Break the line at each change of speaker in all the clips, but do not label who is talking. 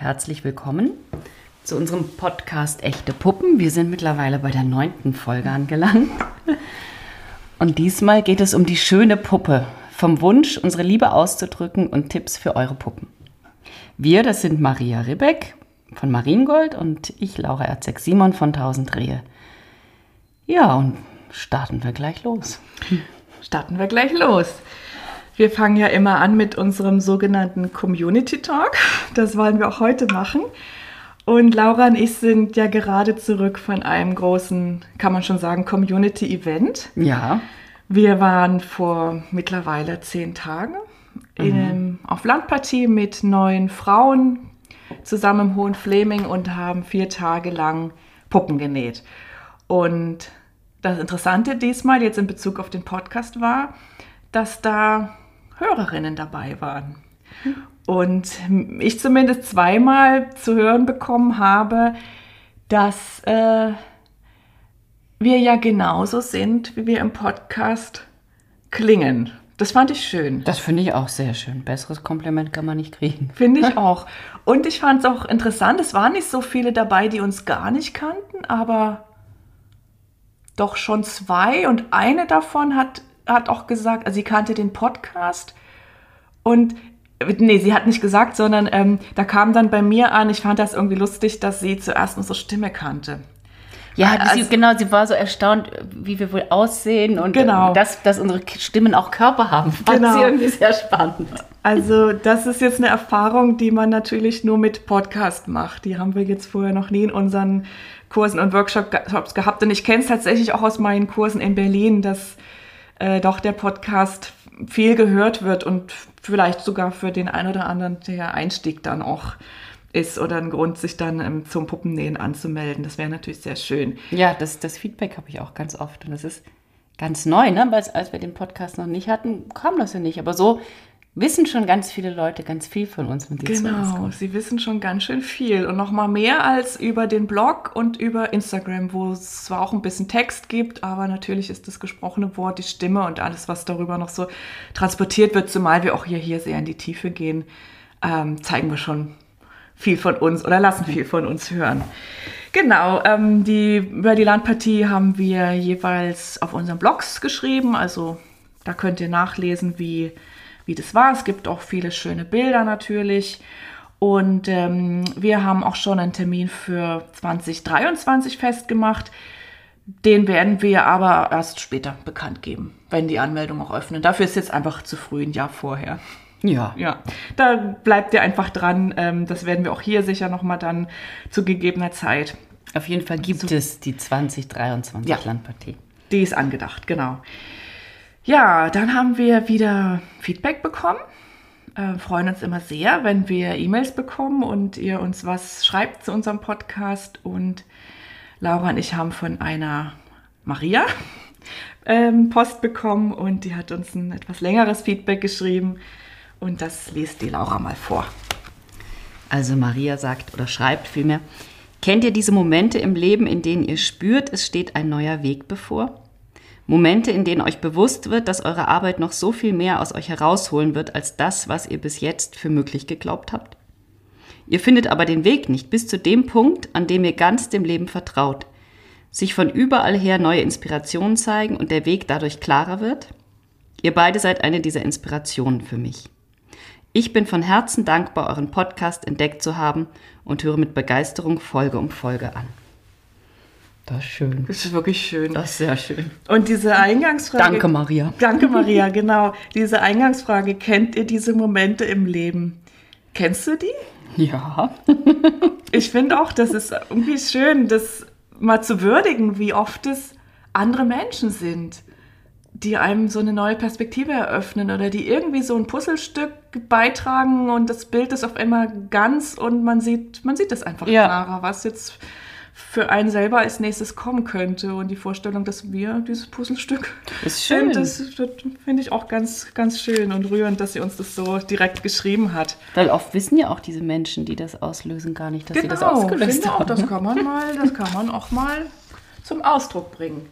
Herzlich willkommen zu unserem Podcast Echte Puppen. Wir sind mittlerweile bei der neunten Folge angelangt. Und diesmal geht es um die schöne Puppe. Vom Wunsch, unsere Liebe auszudrücken und Tipps für eure Puppen. Wir, das sind Maria Ribbeck von Mariengold und ich, Laura Erzek-Simon von Tausend Rehe. Ja, und starten wir gleich los.
Starten wir gleich los. Wir fangen ja immer an mit unserem sogenannten Community Talk. Das wollen wir auch heute machen. Und Laura und ich sind ja gerade zurück von einem großen, kann man schon sagen, Community-Event.
Ja.
Wir waren vor mittlerweile zehn Tagen in, auf Landpartie mit neun Frauen zusammen im Hohen Fleming und haben vier Tage lang Puppen genäht. Und das Interessante diesmal jetzt in Bezug auf den Podcast war, dass da Hörerinnen dabei waren. Und ich zumindest zweimal zu hören bekommen habe, dass äh, wir ja genauso sind, wie wir im Podcast klingen. Das fand ich schön.
Das finde ich auch sehr schön. Besseres Kompliment kann man nicht kriegen.
Finde ich auch. Und ich fand es auch interessant, es waren nicht so viele dabei, die uns gar nicht kannten, aber doch schon zwei. Und eine davon hat, hat auch gesagt, also sie kannte den Podcast und Nee, sie hat nicht gesagt, sondern ähm, da kam dann bei mir an, ich fand das irgendwie lustig, dass sie zuerst unsere Stimme kannte.
Ja, also, sie, genau, sie war so erstaunt, wie wir wohl aussehen und
Genau.
dass, dass unsere Stimmen auch Körper haben. Fand
Genau.
sie irgendwie sehr spannend.
Also das ist jetzt eine Erfahrung, die man natürlich nur mit Podcast macht. Die haben wir jetzt vorher noch nie in unseren Kursen und Workshops gehabt. Und ich kenne es tatsächlich auch aus meinen Kursen in Berlin, dass äh, doch der Podcast viel gehört wird und vielleicht sogar für den einen oder anderen der Einstieg dann auch ist oder ein Grund, sich dann ähm, zum Puppennähen anzumelden. Das wäre natürlich sehr schön.
Ja, das, das Feedback habe ich auch ganz oft. Und das ist ganz neu, ne? Weil als wir den Podcast noch nicht hatten, kam das ja nicht. Aber so wissen schon ganz viele Leute ganz viel von uns, wenn sie
Genau, sie wissen schon ganz schön viel. Und noch mal mehr als über den Blog und über Instagram, wo es zwar auch ein bisschen Text gibt, aber natürlich ist das gesprochene Wort, die Stimme und alles, was darüber noch so transportiert wird, zumal wir auch hier, hier sehr in die Tiefe gehen, ähm, zeigen wir schon viel von uns oder lassen viel von uns hören. Genau, ähm, die, über die Landpartie haben wir jeweils auf unseren Blogs geschrieben, also da könnt ihr nachlesen, wie, wie das war. Es gibt auch viele schöne Bilder natürlich. Und ähm, wir haben auch schon einen Termin für 2023 festgemacht. Den werden wir aber erst später bekannt geben, wenn die Anmeldung auch öffnen. Dafür ist jetzt einfach zu früh, ein Jahr vorher.
Ja.
Ja, da bleibt ihr einfach dran. Ähm, das werden wir auch hier sicher nochmal dann zu gegebener Zeit.
Auf jeden Fall gibt es die 2023
Ja.
Landpartie.
Die ist angedacht, genau. Ja, dann haben wir wieder Feedback bekommen. Äh, freuen uns immer sehr, wenn wir E-Mails bekommen und ihr uns was schreibt zu unserem Podcast. Und Laura und ich haben von einer Maria ähm, Post bekommen und die hat uns ein etwas längeres Feedback geschrieben. Und das liest die Laura mal vor.
Also Maria sagt oder schreibt vielmehr, kennt ihr diese Momente im Leben, in denen ihr spürt, es steht ein neuer Weg bevor? Momente, in denen euch bewusst wird, dass eure Arbeit noch so viel mehr aus euch herausholen wird als das, was ihr bis jetzt für möglich geglaubt habt? Ihr findet aber den Weg nicht bis zu dem Punkt, an dem ihr ganz dem Leben vertraut, sich von überall her neue Inspirationen zeigen und der Weg dadurch klarer wird? Ihr beide seid eine dieser Inspirationen für mich. Ich bin von Herzen dankbar, euren Podcast entdeckt zu haben und höre mit Begeisterung Folge um Folge an. Das ist schön.
Das ist wirklich schön.
Das ist sehr schön.
Und diese Eingangsfrage.
Danke, Maria.
Danke, Maria, genau. Diese Eingangsfrage, kennt ihr diese Momente im Leben? Kennst du die?
Ja.
Ich finde auch, das ist irgendwie schön, das mal zu würdigen, wie oft es andere Menschen sind, die einem so eine neue Perspektive eröffnen oder die irgendwie so ein Puzzlestück beitragen und das Bild ist auf einmal ganz und man sieht, man sieht es einfach
Ja.
klarer, was jetzt für einen selber als nächstes kommen könnte und die Vorstellung, dass wir dieses Puzzlestück
Ist schön.
sind, das, das finde ich auch ganz, ganz schön und rührend, dass sie uns das so direkt geschrieben hat.
Weil oft wissen ja auch diese Menschen, die das auslösen, gar nicht, dass sie das
Genau,
ausgelöst
finde auch,
haben.
das kann man mal, das kann man auch mal zum Ausdruck bringen.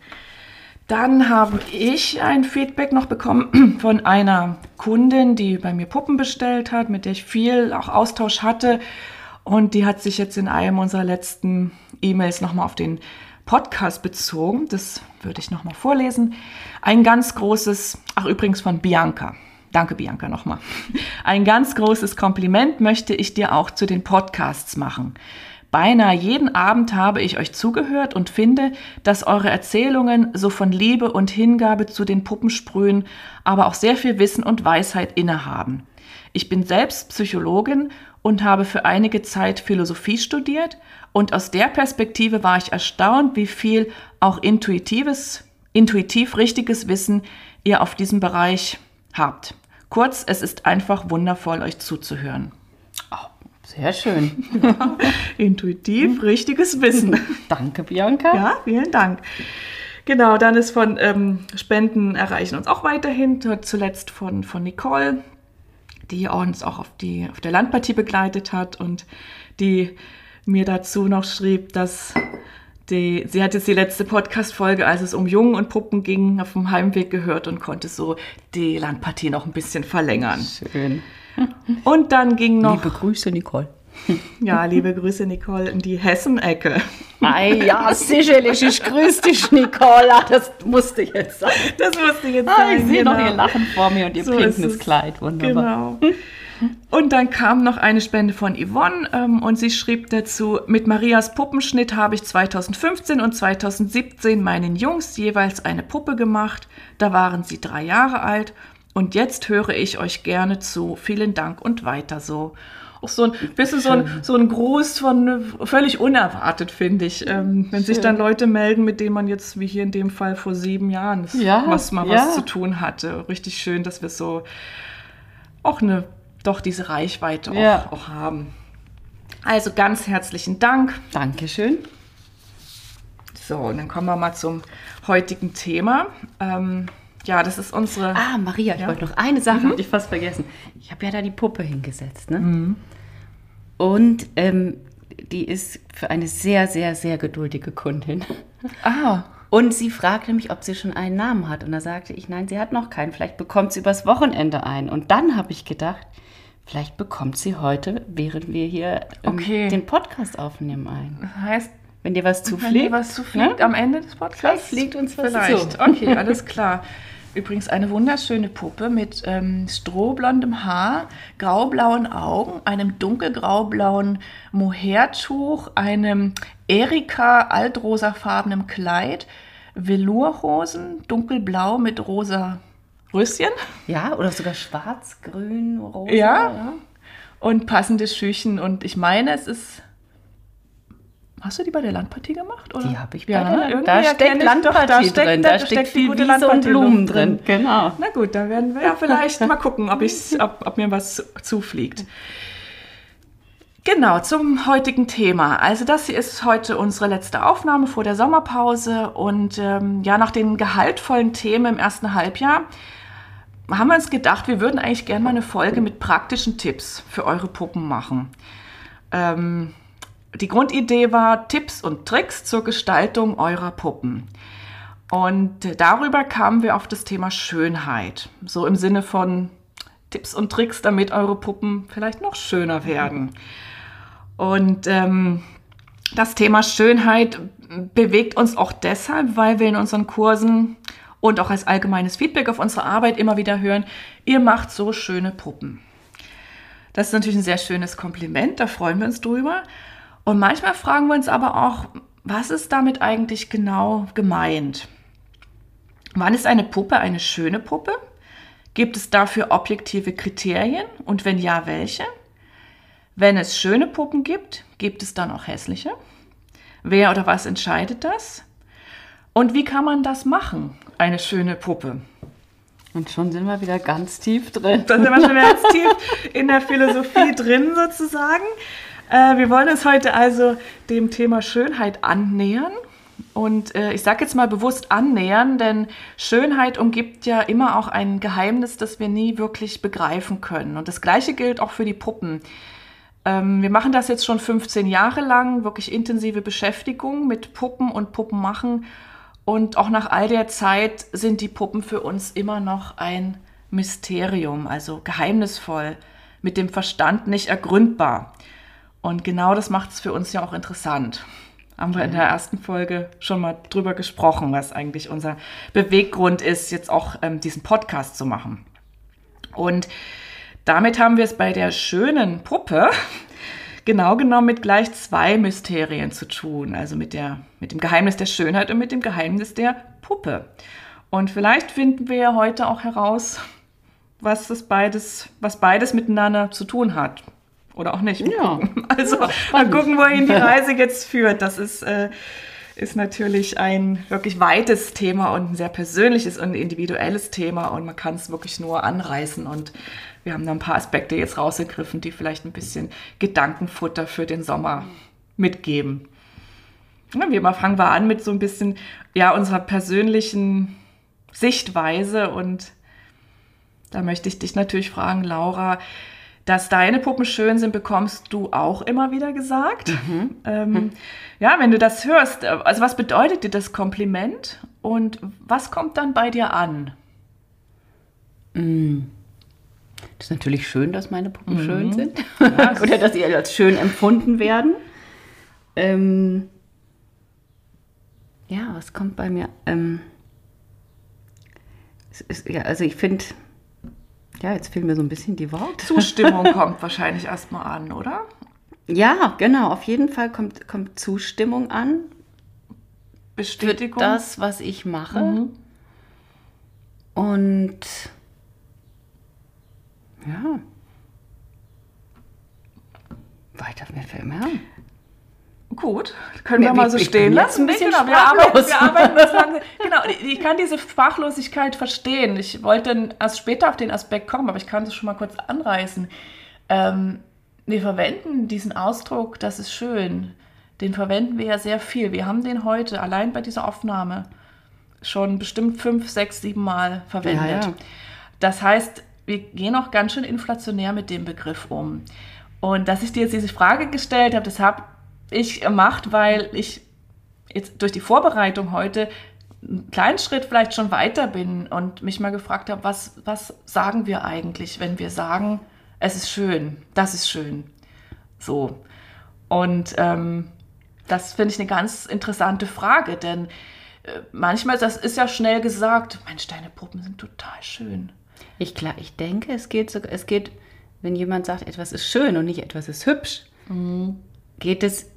Dann habe ich ein Feedback noch bekommen von einer Kundin, die bei mir Puppen bestellt hat, mit der ich viel auch Austausch hatte. Und die hat sich jetzt in einem unserer letzten E-Mails nochmal auf den Podcast bezogen. Das würde ich nochmal vorlesen. Ein ganz großes, ach übrigens von Bianca. Danke, Bianca, nochmal. Ein ganz großes Kompliment möchte ich dir auch zu den Podcasts machen. Beinahe jeden Abend habe ich euch zugehört und finde, dass eure Erzählungen so von Liebe und Hingabe zu den Puppen sprühen, aber auch sehr viel Wissen und Weisheit innehaben. Ich bin selbst Psychologin und habe für einige Zeit Philosophie studiert und aus der Perspektive war ich erstaunt, wie viel auch intuitives, intuitiv richtiges Wissen ihr auf diesem Bereich habt. Kurz, es ist einfach wundervoll, euch zuzuhören.
Sehr schön.
Intuitiv richtiges Wissen.
Danke, Bianca.
Ja, vielen Dank. Genau, dann ist von ähm, Spenden erreichen uns auch weiterhin, zuletzt von, von Nicole, die uns auch auf, die, auf der Landpartie begleitet hat und die mir dazu noch schrieb, dass die, sie hat jetzt die letzte Podcast-Folge, als es um Jungen und Puppen ging, auf dem Heimweg gehört und konnte so die Landpartie noch ein bisschen verlängern.
Schön.
Und dann ging noch.
Liebe Grüße, Nicole.
Ja, liebe Grüße, Nicole, in die Hessen-Ecke.
Ei, ja, sicherlich. Ich grüße dich, Nicole. Ah, Das musste jetzt sein.
Das musste jetzt
Ah,
sein.
ich sehe noch
genau.
ihr Lachen vor mir und ihr
So
pinkes
es.
Kleid. Wunderbar.
Genau. Und dann kam noch eine Spende von Yvonne ähm, und sie schrieb dazu, mit Marias Puppenschnitt habe ich 2015 und 2017 meinen Jungs jeweils eine Puppe gemacht. Da waren sie drei Jahre alt und jetzt höre ich euch gerne zu. Vielen Dank und weiter so. Auch so ein bisschen so ein, so ein Gruß von völlig unerwartet, finde ich. Ähm, wenn sich
Schön.
dann Leute melden, mit denen man jetzt, wie hier in dem Fall vor sieben Jahren,
Ja,
was mal
ja.
was zu tun hatte. Richtig schön, dass wir so auch eine, doch diese Reichweite
Ja.
auch, auch haben. Also ganz herzlichen Dank.
Dankeschön.
So, und dann kommen wir mal zum heutigen Thema. Ähm, ja, das ist unsere.
Ah, Maria, ich
Ja.
wollte noch eine Sache,
Mhm.
hatte ich fast vergessen. Ich habe ja da die Puppe hingesetzt, ne? Und ähm, die ist für eine sehr, sehr, sehr geduldige Kundin.
Ah,
Und sie fragte mich, ob sie schon einen Namen hat. Und da sagte ich, nein, sie hat noch keinen. Vielleicht bekommt sie übers Wochenende einen. Und dann habe ich gedacht, vielleicht bekommt sie heute, während wir hier ähm,
Okay.
den Podcast aufnehmen, einen.
das heißt,
Wenn dir was
wenn dir
zufliegt.
was zufliegt
ne?
am Ende des Podcasts?
Vielleicht fliegt uns was
Vielleicht.
zu.
Okay, alles klar. Übrigens eine wunderschöne Puppe mit ähm, strohblondem Haar, graublauen Augen, einem dunkelgraublauen Mohairtuch, einem Erika altrosafarbenen Kleid, Velourhosen, dunkelblau mit rosa Röschen
Ja, oder sogar schwarz, grün, rosa.
Ja. und passende Schüchen. Und ich meine, es ist. Hast du die bei der Landpartie gemacht? Oder?
Die habe ich bei
ja,
der
ne?
Land-
Irgendwie
Da steckt Landpartie
da steckt,
drin,
da
da steckt
steckt die
viel Wiese und Blumen drin. Genau.
Na gut, dann werden wir ja vielleicht mal gucken, ob, ob, ob mir was zufliegt. Genau, zum heutigen Thema. Also das hier ist heute unsere letzte Aufnahme vor der Sommerpause und ähm, ja, nach den gehaltvollen Themen im ersten Halbjahr haben wir uns gedacht, wir würden eigentlich gerne mal eine Folge mit praktischen Tipps für eure Puppen machen. Ähm, die Grundidee war Tipps und Tricks zur Gestaltung eurer Puppen. Und darüber kamen wir auf das Thema Schönheit. So im Sinne von Tipps und Tricks, damit eure Puppen vielleicht noch schöner werden. Und ähm, das Thema Schönheit bewegt uns auch deshalb, weil wir in unseren Kursen und auch als allgemeines Feedback auf unsere Arbeit immer wieder hören, ihr macht so schöne Puppen. Das ist natürlich ein sehr schönes Kompliment, da freuen wir uns drüber. Und manchmal fragen wir uns aber auch, was ist damit eigentlich genau gemeint? Wann ist eine Puppe eine schöne Puppe? Gibt es dafür objektive Kriterien und wenn ja, welche? Wenn es schöne Puppen gibt, gibt es dann auch hässliche? Wer oder was entscheidet das? Und wie kann man das machen, eine schöne Puppe?
Und schon sind wir wieder ganz tief drin.
Da sind wir schon ganz tief in der Philosophie drin sozusagen. Äh, wir wollen uns heute also dem Thema Schönheit annähern. Und äh, ich sage jetzt mal bewusst annähern, denn Schönheit umgibt ja immer auch ein Geheimnis, das wir nie wirklich begreifen können. Und das Gleiche gilt auch für die Puppen. Ähm, wir machen das jetzt schon 15 Jahre lang, wirklich intensive Beschäftigung mit Puppen und Puppenmachen. Und auch nach all der Zeit sind die Puppen für uns immer noch ein Mysterium, also geheimnisvoll, mit dem Verstand nicht ergründbar. Und genau das macht es für uns ja auch interessant. Haben wir in der ersten Folge schon mal drüber gesprochen, was eigentlich unser Beweggrund ist, jetzt auch ähm, diesen Podcast zu machen. Und damit haben wir es bei der schönen Puppe genau genommen mit gleich zwei Mysterien zu tun. Also mit, der, mit dem Geheimnis der Schönheit und mit dem Geheimnis der Puppe. Und vielleicht finden wir ja heute auch heraus, was das beides, was beides miteinander zu tun hat. Oder auch nicht.
Ja.
Also mal gucken, wohin die Reise jetzt führt. Das ist, äh, ist natürlich ein wirklich weites Thema und ein sehr persönliches und individuelles Thema und man kann es wirklich nur anreißen und wir haben da ein paar Aspekte jetzt rausgegriffen, die vielleicht ein bisschen Gedankenfutter für den Sommer mitgeben. Ja, wie immer fangen wir an mit so ein bisschen ja, unserer persönlichen Sichtweise und da möchte ich dich natürlich fragen, Laura, dass deine Puppen schön sind, bekommst du auch immer wieder gesagt. Mhm. Ähm, mhm. Ja, wenn du das hörst, also was bedeutet dir das Kompliment und was kommt dann bei dir an?
Mhm. Das ist natürlich schön, dass meine Puppen mhm. schön sind. Ja, Oder dass sie als schön empfunden werden. Ähm, ja, was kommt bei mir? Ähm, ist, ja, also ich finde, ja, jetzt fehlen mir so ein bisschen die Worte.
Zustimmung kommt wahrscheinlich erstmal an, oder?
Ja, genau. Auf jeden Fall kommt, kommt Zustimmung an.
Bestätigung.
Für das, was ich mache. Mhm. Und ja. Weiter mir fällt mir an.
Gut, können wir, wir mal so stehen lassen.
Bisschen genau, wir, arbeiten,
wir arbeiten. Genau, ich kann diese Sprachlosigkeit verstehen. Ich wollte erst später auf den Aspekt kommen, aber ich kann das schon mal kurz anreißen. Ähm, wir verwenden diesen Ausdruck, das ist schön. Den verwenden wir ja sehr viel. Wir haben den heute allein bei dieser Aufnahme schon bestimmt fünf, sechs, sieben Mal verwendet. Ja, ja. Das heißt, wir gehen auch ganz schön inflationär mit dem Begriff um. Und dass ich dir jetzt diese Frage gestellt habe, das habe ich gemacht, weil ich jetzt durch die Vorbereitung heute einen kleinen Schritt vielleicht schon weiter bin und mich mal gefragt habe, was, was sagen wir eigentlich, wenn wir sagen, es ist schön, das ist schön. So. Und ähm, das finde ich eine ganz interessante Frage, denn äh, manchmal, das ist ja schnell gesagt, Mensch, deine Puppen sind total schön.
Ich, klar, ich denke, es geht sogar, es geht, wenn jemand sagt, etwas ist schön und nicht etwas ist hübsch, mhm. geht es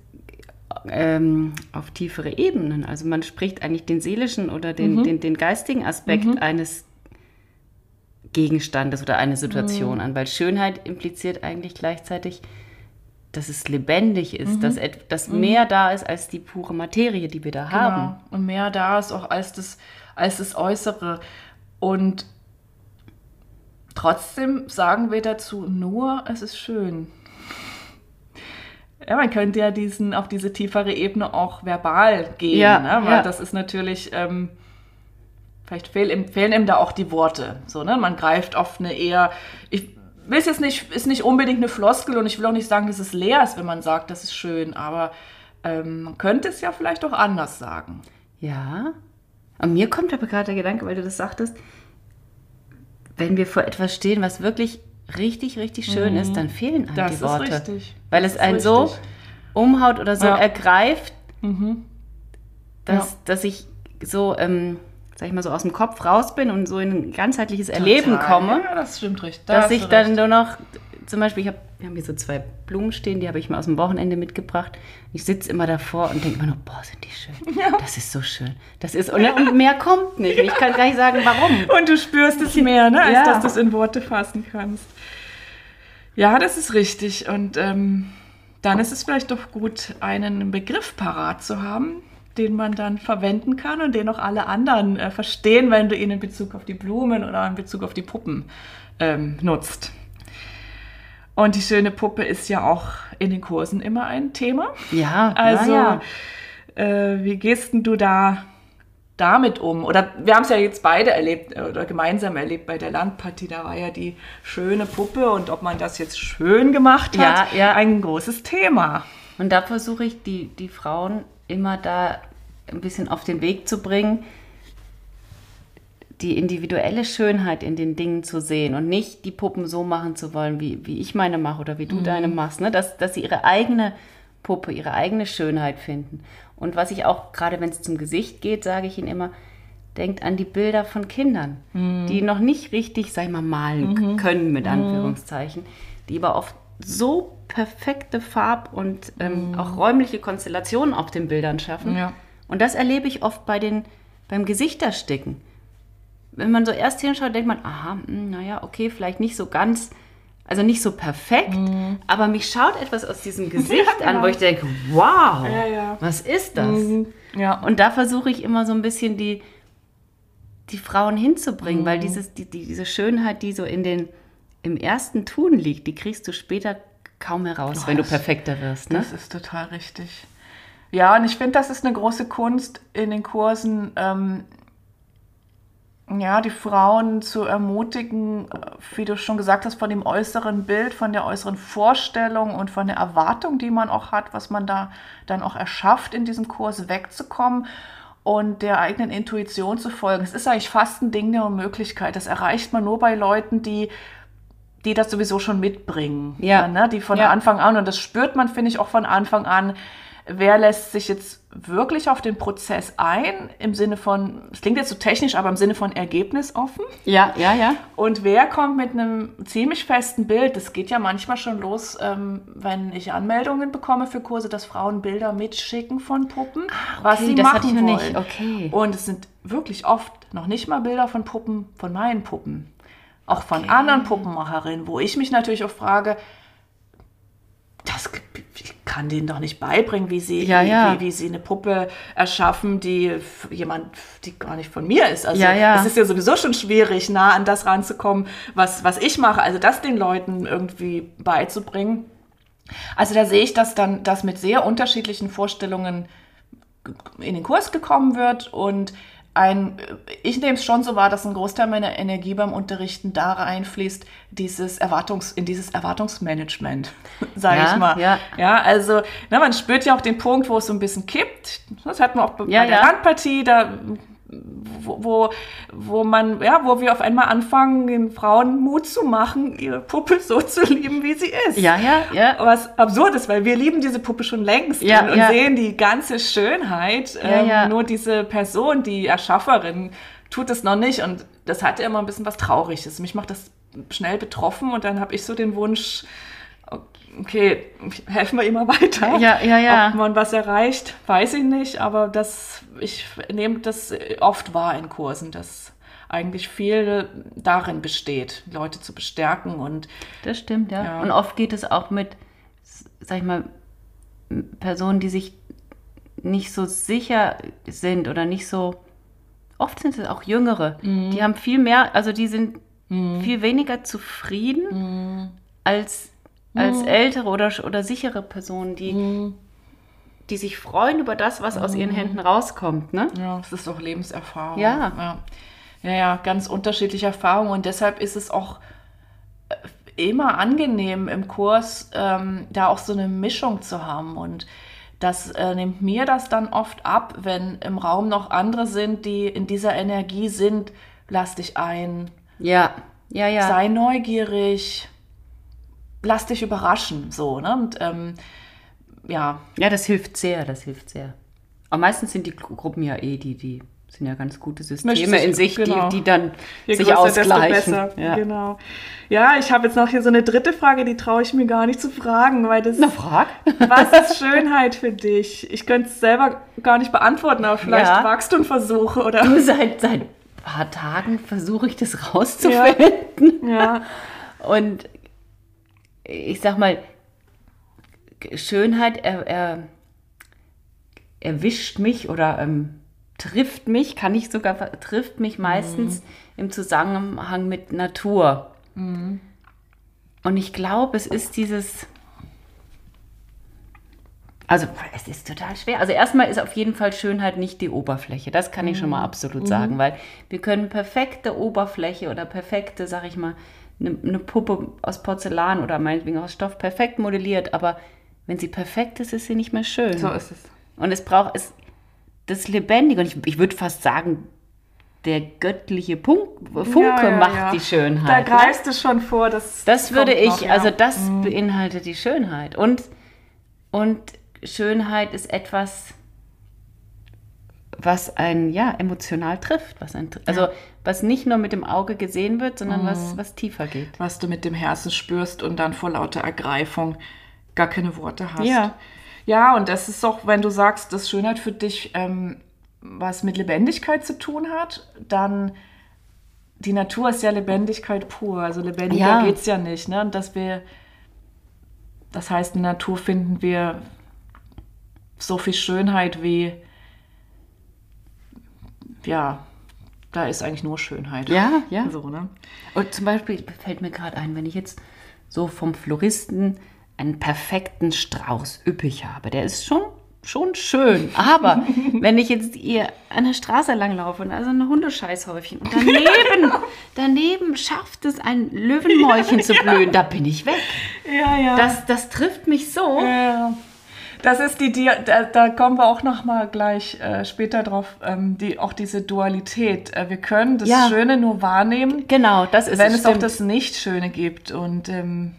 ähm, auf tiefere Ebenen. Also man spricht eigentlich den seelischen oder den, mhm. den, den geistigen Aspekt mhm. eines Gegenstandes oder einer Situation mhm. an, weil Schönheit impliziert eigentlich gleichzeitig, dass es lebendig ist, mhm. dass, dass mhm. mehr da ist als die pure Materie, die wir da genau. haben.
Und mehr da ist auch als das, als das Äußere. Und Trotzdem sagen wir dazu nur, es ist schön. Ja, man könnte ja diesen, auf diese tiefere Ebene auch verbal gehen, ja, ne? weil ja. das ist natürlich, ähm, vielleicht fehlen, fehlen ihm da auch die Worte. So, ne? Man greift oft eine eher, ich will es jetzt nicht, ist nicht unbedingt eine Floskel und ich will auch nicht sagen, dass es leer ist, wenn man sagt, das ist schön, aber ähm, man könnte es ja vielleicht auch anders sagen.
Ja, und mir kommt aber gerade der Gedanke, weil du das sagtest, wenn wir vor etwas stehen, was wirklich richtig, richtig schön mhm. ist, dann fehlen einem das die Worte. Das ist richtig. Weil es einen richtig. so umhaut oder so ja. ergreift, mhm. dass, ja. dass ich so, ähm, sag ich mal, so aus dem Kopf raus bin und so in ein ganzheitliches Total. Erleben komme.
Ja, das stimmt richtig.
Da dass ich dann recht. nur noch zum Beispiel, ich habe wir haben hier so zwei Blumen stehen, die habe ich mir aus dem Wochenende mitgebracht. Ich sitze immer davor und denke immer nur, boah, sind die schön. Ja. Das ist so schön. Das ist, und, und, mehr kommt nicht. Ich kann gar nicht sagen, warum.
Und du spürst es mehr, ne, als ja. dass du es in Worte fassen kannst. Ja, das ist richtig. Und ähm, dann ist es vielleicht doch gut, einen Begriff parat zu haben, den man dann verwenden kann und den auch alle anderen äh, verstehen, wenn du ihn in Bezug auf die Blumen oder in Bezug auf die Puppen ähm, nutzt. Und die schöne Puppe ist ja auch in den Kursen immer ein Thema.
Ja,
also
ja.
Äh, wie gehst du da damit um? Oder wir haben es ja jetzt beide erlebt äh, oder gemeinsam erlebt bei der Landpartie. Da war ja die schöne Puppe und ob man das jetzt schön gemacht hat,
ja, ja.
ein großes Thema.
Und da versuche ich die, die Frauen immer da ein bisschen auf den Weg zu bringen, die individuelle Schönheit in den Dingen zu sehen und nicht die Puppen so machen zu wollen, wie, wie ich meine mache oder wie du deine machst. Ne? Dass, dass sie ihre eigene Puppe, ihre eigene Schönheit finden. Und was ich auch, gerade wenn es zum Gesicht geht, sage ich ihnen immer, denkt an die Bilder von Kindern, die noch nicht richtig, sag ich mal, malen können, mit Anführungszeichen, die aber oft so perfekte Farb- und ähm, auch räumliche Konstellationen auf den Bildern schaffen.
Ja.
Und das erlebe ich oft bei den, beim Gesichtersticken. Wenn man so erst hinschaut, denkt man, aha, hm, naja, okay, vielleicht nicht so ganz, also nicht so perfekt, aber mich schaut etwas aus diesem Gesicht
Mhm. Ja,
an, wo
genau.
ich denke, wow,
Ja, ja.
was ist das?
Ja.
Und da versuche ich immer so ein bisschen die, die Frauen hinzubringen,
Mhm.
weil dieses, die, die, diese Schönheit, die so in den, im ersten Tun liegt, die kriegst du später kaum heraus,
Oh,
wenn du perfekter wirst. Ne?
Das ist total richtig. Ja, und ich finde, das ist eine große Kunst in den Kursen, ähm, ja, die Frauen zu ermutigen, äh, wie du schon gesagt hast, von dem äußeren Bild, von der äußeren Vorstellung und von der Erwartung, die man auch hat, was man da dann auch erschafft in diesem Kurs, wegzukommen und der eigenen Intuition zu folgen. Es ist eigentlich fast ein Ding der Unmöglichkeit. Das erreicht man nur bei Leuten, die die das sowieso schon mitbringen.
Ja.
ne? Die von
Ja.
Anfang an, und das spürt man, finde ich, auch von Anfang an, wer lässt sich jetzt wirklich auf den Prozess ein, im Sinne von, es klingt jetzt so technisch, aber im Sinne von ergebnisoffen.
Ja, ja, ja.
Und wer kommt mit einem ziemlich festen Bild? Das geht ja manchmal schon los, ähm, wenn ich Anmeldungen bekomme für Kurse, dass Frauen Bilder mitschicken von Puppen, was
okay,
sie
das
machen
hatte ich noch
wollen.
nicht. Okay.
Und es sind wirklich oft noch nicht mal Bilder von Puppen, von meinen Puppen. Auch von anderen Puppenmacherinnen, wo ich mich natürlich auch frage, das ich kann denen doch nicht beibringen, wie sie,
Ja, ja.
Wie, wie sie eine Puppe erschaffen, die jemand, die gar nicht von mir ist. Also
ja.
es ist ja sowieso schon schwierig, nah an das ranzukommen, was, was ich mache. Also das den Leuten irgendwie beizubringen. Also da sehe ich, dass dann das mit sehr unterschiedlichen Vorstellungen in den Kurs gekommen wird und ein, ich nehme es schon so wahr, dass ein Großteil meiner Energie beim Unterrichten da reinfließt, dieses Erwartungs, in dieses Erwartungsmanagement, sage
Ja,
ich mal.
ja.
ja also na, man spürt ja auch den Punkt, wo es so ein bisschen kippt. Das hatten wir auch bei
Ja,
der
ja.
Randpartie, da wo, wo, wo man, ja, wo wir auf einmal anfangen, den Frauen Mut zu machen, ihre Puppe so zu lieben, wie sie ist.
Ja, ja, ja.
Was absurd ist, weil wir lieben diese Puppe schon längst
Ja,
und,
ja.
sehen die ganze Schönheit.
Ja,
ähm,
ja.
Nur diese Person, die Erschafferin, tut es noch nicht. Und das hatte immer ein bisschen was Trauriges. Mich macht das schnell betroffen und dann habe ich so den Wunsch, okay, helfen wir immer weiter.
Ja, ja, ja.
Ob man was erreicht, weiß ich nicht, aber das, ich nehme das oft wahr in Kursen, dass eigentlich viel darin besteht, Leute zu bestärken und
Das stimmt, ja.
Ja.
Und oft geht es auch mit, sag ich mal, Personen, die sich nicht so sicher sind oder nicht so. Oft sind es auch Jüngere.
Mhm.
Die haben viel mehr, also die sind viel weniger zufrieden
Mhm.
als, als ältere oder, oder sichere Personen, die,
Mhm.
die sich freuen über das, was aus ihren Händen rauskommt. Ne?
Ja, es ist doch Lebenserfahrung.
Ja.
ja. Ja, ja, ganz unterschiedliche Erfahrungen. Und deshalb ist es auch äh, immer angenehm im Kurs, ähm, da auch so eine Mischung zu haben. Und das äh, nimmt mir das dann oft ab, wenn im Raum noch andere sind, die in dieser Energie sind. Lass dich ein,
Ja, ja, ja.
sei neugierig, lass dich überraschen. So, ne? Und ähm, ja,
Ja, das hilft sehr, das hilft sehr. Aber meistens sind die Gru- Gruppen ja eh die, die sind ja ganz gute Systeme
sich-
in sich,
genau.
die, die dann
Je
sich
größer,
ausgleichen.
besser.
Ja.
Genau. Ja, ich habe jetzt noch hier so eine dritte Frage, die traue ich mir gar nicht zu fragen, weil das.
Na, frag.
Was ist Schönheit für dich? Ich könnte es selber gar nicht beantworten, aber vielleicht
Ja.
wagst du einen Versuch, oder?
Du, seit, seit ein paar Tagen versuche ich das rauszufinden.
Ja.
Und ich sag mal, Schönheit er, er, erwischt mich oder ähm, trifft mich, kann ich sogar, trifft mich meistens im Zusammenhang mit Natur. Und ich glaube, es ist dieses. Also, es ist total schwer. Also, erstmal ist auf jeden Fall Schönheit nicht die Oberfläche. Das kann ich schon mal absolut sagen, weil wir können perfekte Oberfläche oder perfekte, sag ich mal, eine, eine Puppe aus Porzellan oder meinetwegen aus Stoff perfekt modelliert, aber wenn sie perfekt ist, ist sie nicht mehr schön.
So ist es.
Und es braucht es das Lebendige. Und ich, ich würde fast sagen, der göttliche Punkt, Funke
Ja, ja,
macht
ja.
die Schönheit.
Da
ne?
greifst du schon vor, dass
Das würde ich,
noch,
also das beinhaltet die Schönheit. Und, und Schönheit ist etwas, was einen ja emotional trifft, was ein, also was nicht nur mit dem Auge gesehen wird, sondern
Mhm.
was, was tiefer geht.
was du mit dem Herzen spürst und dann vor lauter Ergreifung gar keine Worte hast.
Ja.
Ja, und das ist auch, wenn du sagst, dass Schönheit für dich ähm, was mit Lebendigkeit zu tun hat, dann die Natur ist ja Lebendigkeit pur. Also lebendiger
Ja.
geht's ja nicht. Ne? Und dass wir, das heißt, in der Natur finden wir so viel Schönheit wie, ja, da ist eigentlich nur Schönheit.
Ja, ja.
So, ne?
Und zum Beispiel fällt mir gerade ein, wenn ich jetzt so vom Floristen einen perfekten Strauß üppig habe, der ist schon, schon schön. Aber wenn ich jetzt hier an der Straße langlaufe und also ein Hundescheißhäufchen und daneben, daneben schafft es ein Löwenmäulchen zu blühen, da bin ich weg.
Ja, ja.
Das, das trifft mich so.
Ja, das ist die, die da, da kommen wir auch noch mal gleich äh, später drauf, ähm, die, auch diese Dualität. Äh, wir können das
Ja.
Schöne nur wahrnehmen,
Genau, das ist
wenn es auch
stimmt.
das Nicht-Schöne gibt. Und ähm,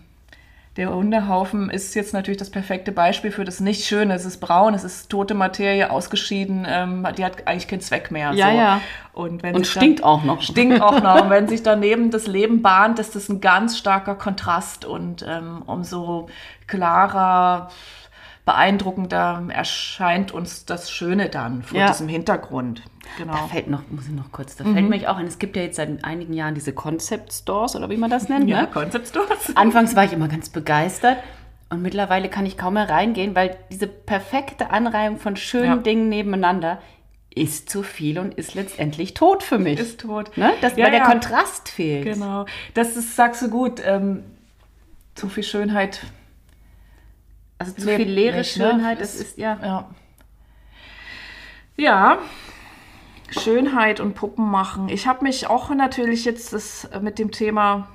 der Hundehaufen ist jetzt natürlich das perfekte Beispiel für das Nicht-Schöne. Es ist braun, es ist tote Materie, ausgeschieden, ähm, die hat eigentlich keinen Zweck mehr.
Ja,
so.
ja.
Und, wenn
Und stinkt
dann,
auch noch.
Stinkt auch noch. Und wenn sich daneben das Leben bahnt, ist das ein ganz starker Kontrast und ähm, umso klarer, beeindruckender erscheint uns das Schöne dann vor
Ja.
diesem Hintergrund. Genau.
Da fällt noch, muss ich noch kurz, da fällt mir auch ein, es gibt ja jetzt seit einigen Jahren diese Concept Stores oder wie man das nennt.
Ja,
ne?
Concept Stores.
Anfangs war ich immer ganz begeistert und mittlerweile kann ich kaum mehr reingehen, weil diese perfekte Anreihung von schönen
Ja.
Dingen nebeneinander ist zu viel und ist letztendlich tot für mich.
Ist tot.
ne? das,
Ja,
weil der
ja.
Kontrast fehlt.
Genau. Das ist, sagst du gut, ähm, zu viel Schönheit.
Also zu viel leere
nicht, ne?
Schönheit, das
Es-
ist ja.
Ja. Ja. Schönheit und Puppen machen. Ich habe mich auch natürlich jetzt das, äh, mit dem Thema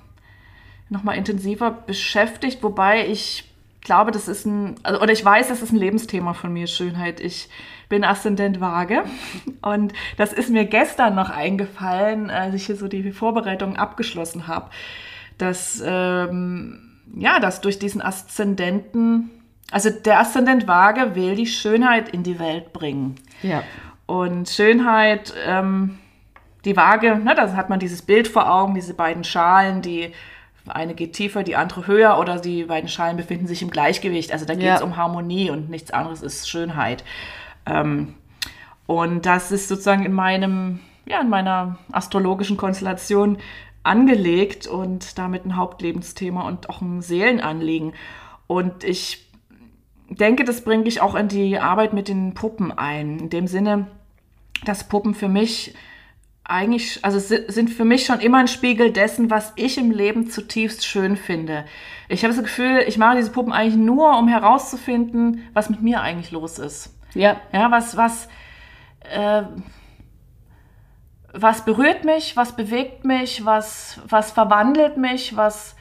nochmal intensiver beschäftigt, wobei ich glaube, das ist ein, also, oder ich weiß, das ist ein Lebensthema von mir, Schönheit. Ich bin Aszendent Waage und das ist mir gestern noch eingefallen, als ich hier so die Vorbereitung abgeschlossen habe, dass, ähm, ja, dass durch diesen Aszendenten, also der Aszendent Waage will die Schönheit in die Welt bringen.
ja.
Und Schönheit, ähm, die Waage, ne, da hat man dieses Bild vor Augen, diese beiden Schalen, die eine geht tiefer, die andere höher oder die beiden Schalen befinden sich im Gleichgewicht. Also da geht es
Ja.
um Harmonie und nichts anderes ist Schönheit. Ähm, und das ist sozusagen in meinem, ja, in meiner astrologischen Konstellation angelegt und damit ein Hauptlebensthema und auch ein Seelenanliegen. Und ich denke, das bringe ich auch in die Arbeit mit den Puppen ein. In dem Sinne, dass Puppen für mich eigentlich, also si- sind für mich schon immer ein Spiegel dessen, was ich im Leben zutiefst schön finde. Ich habe das Gefühl, ich mache diese Puppen eigentlich nur, um herauszufinden, was mit mir eigentlich los ist.
Ja.
Ja, was, was, äh, was berührt mich, was bewegt mich, was, was verwandelt mich, was,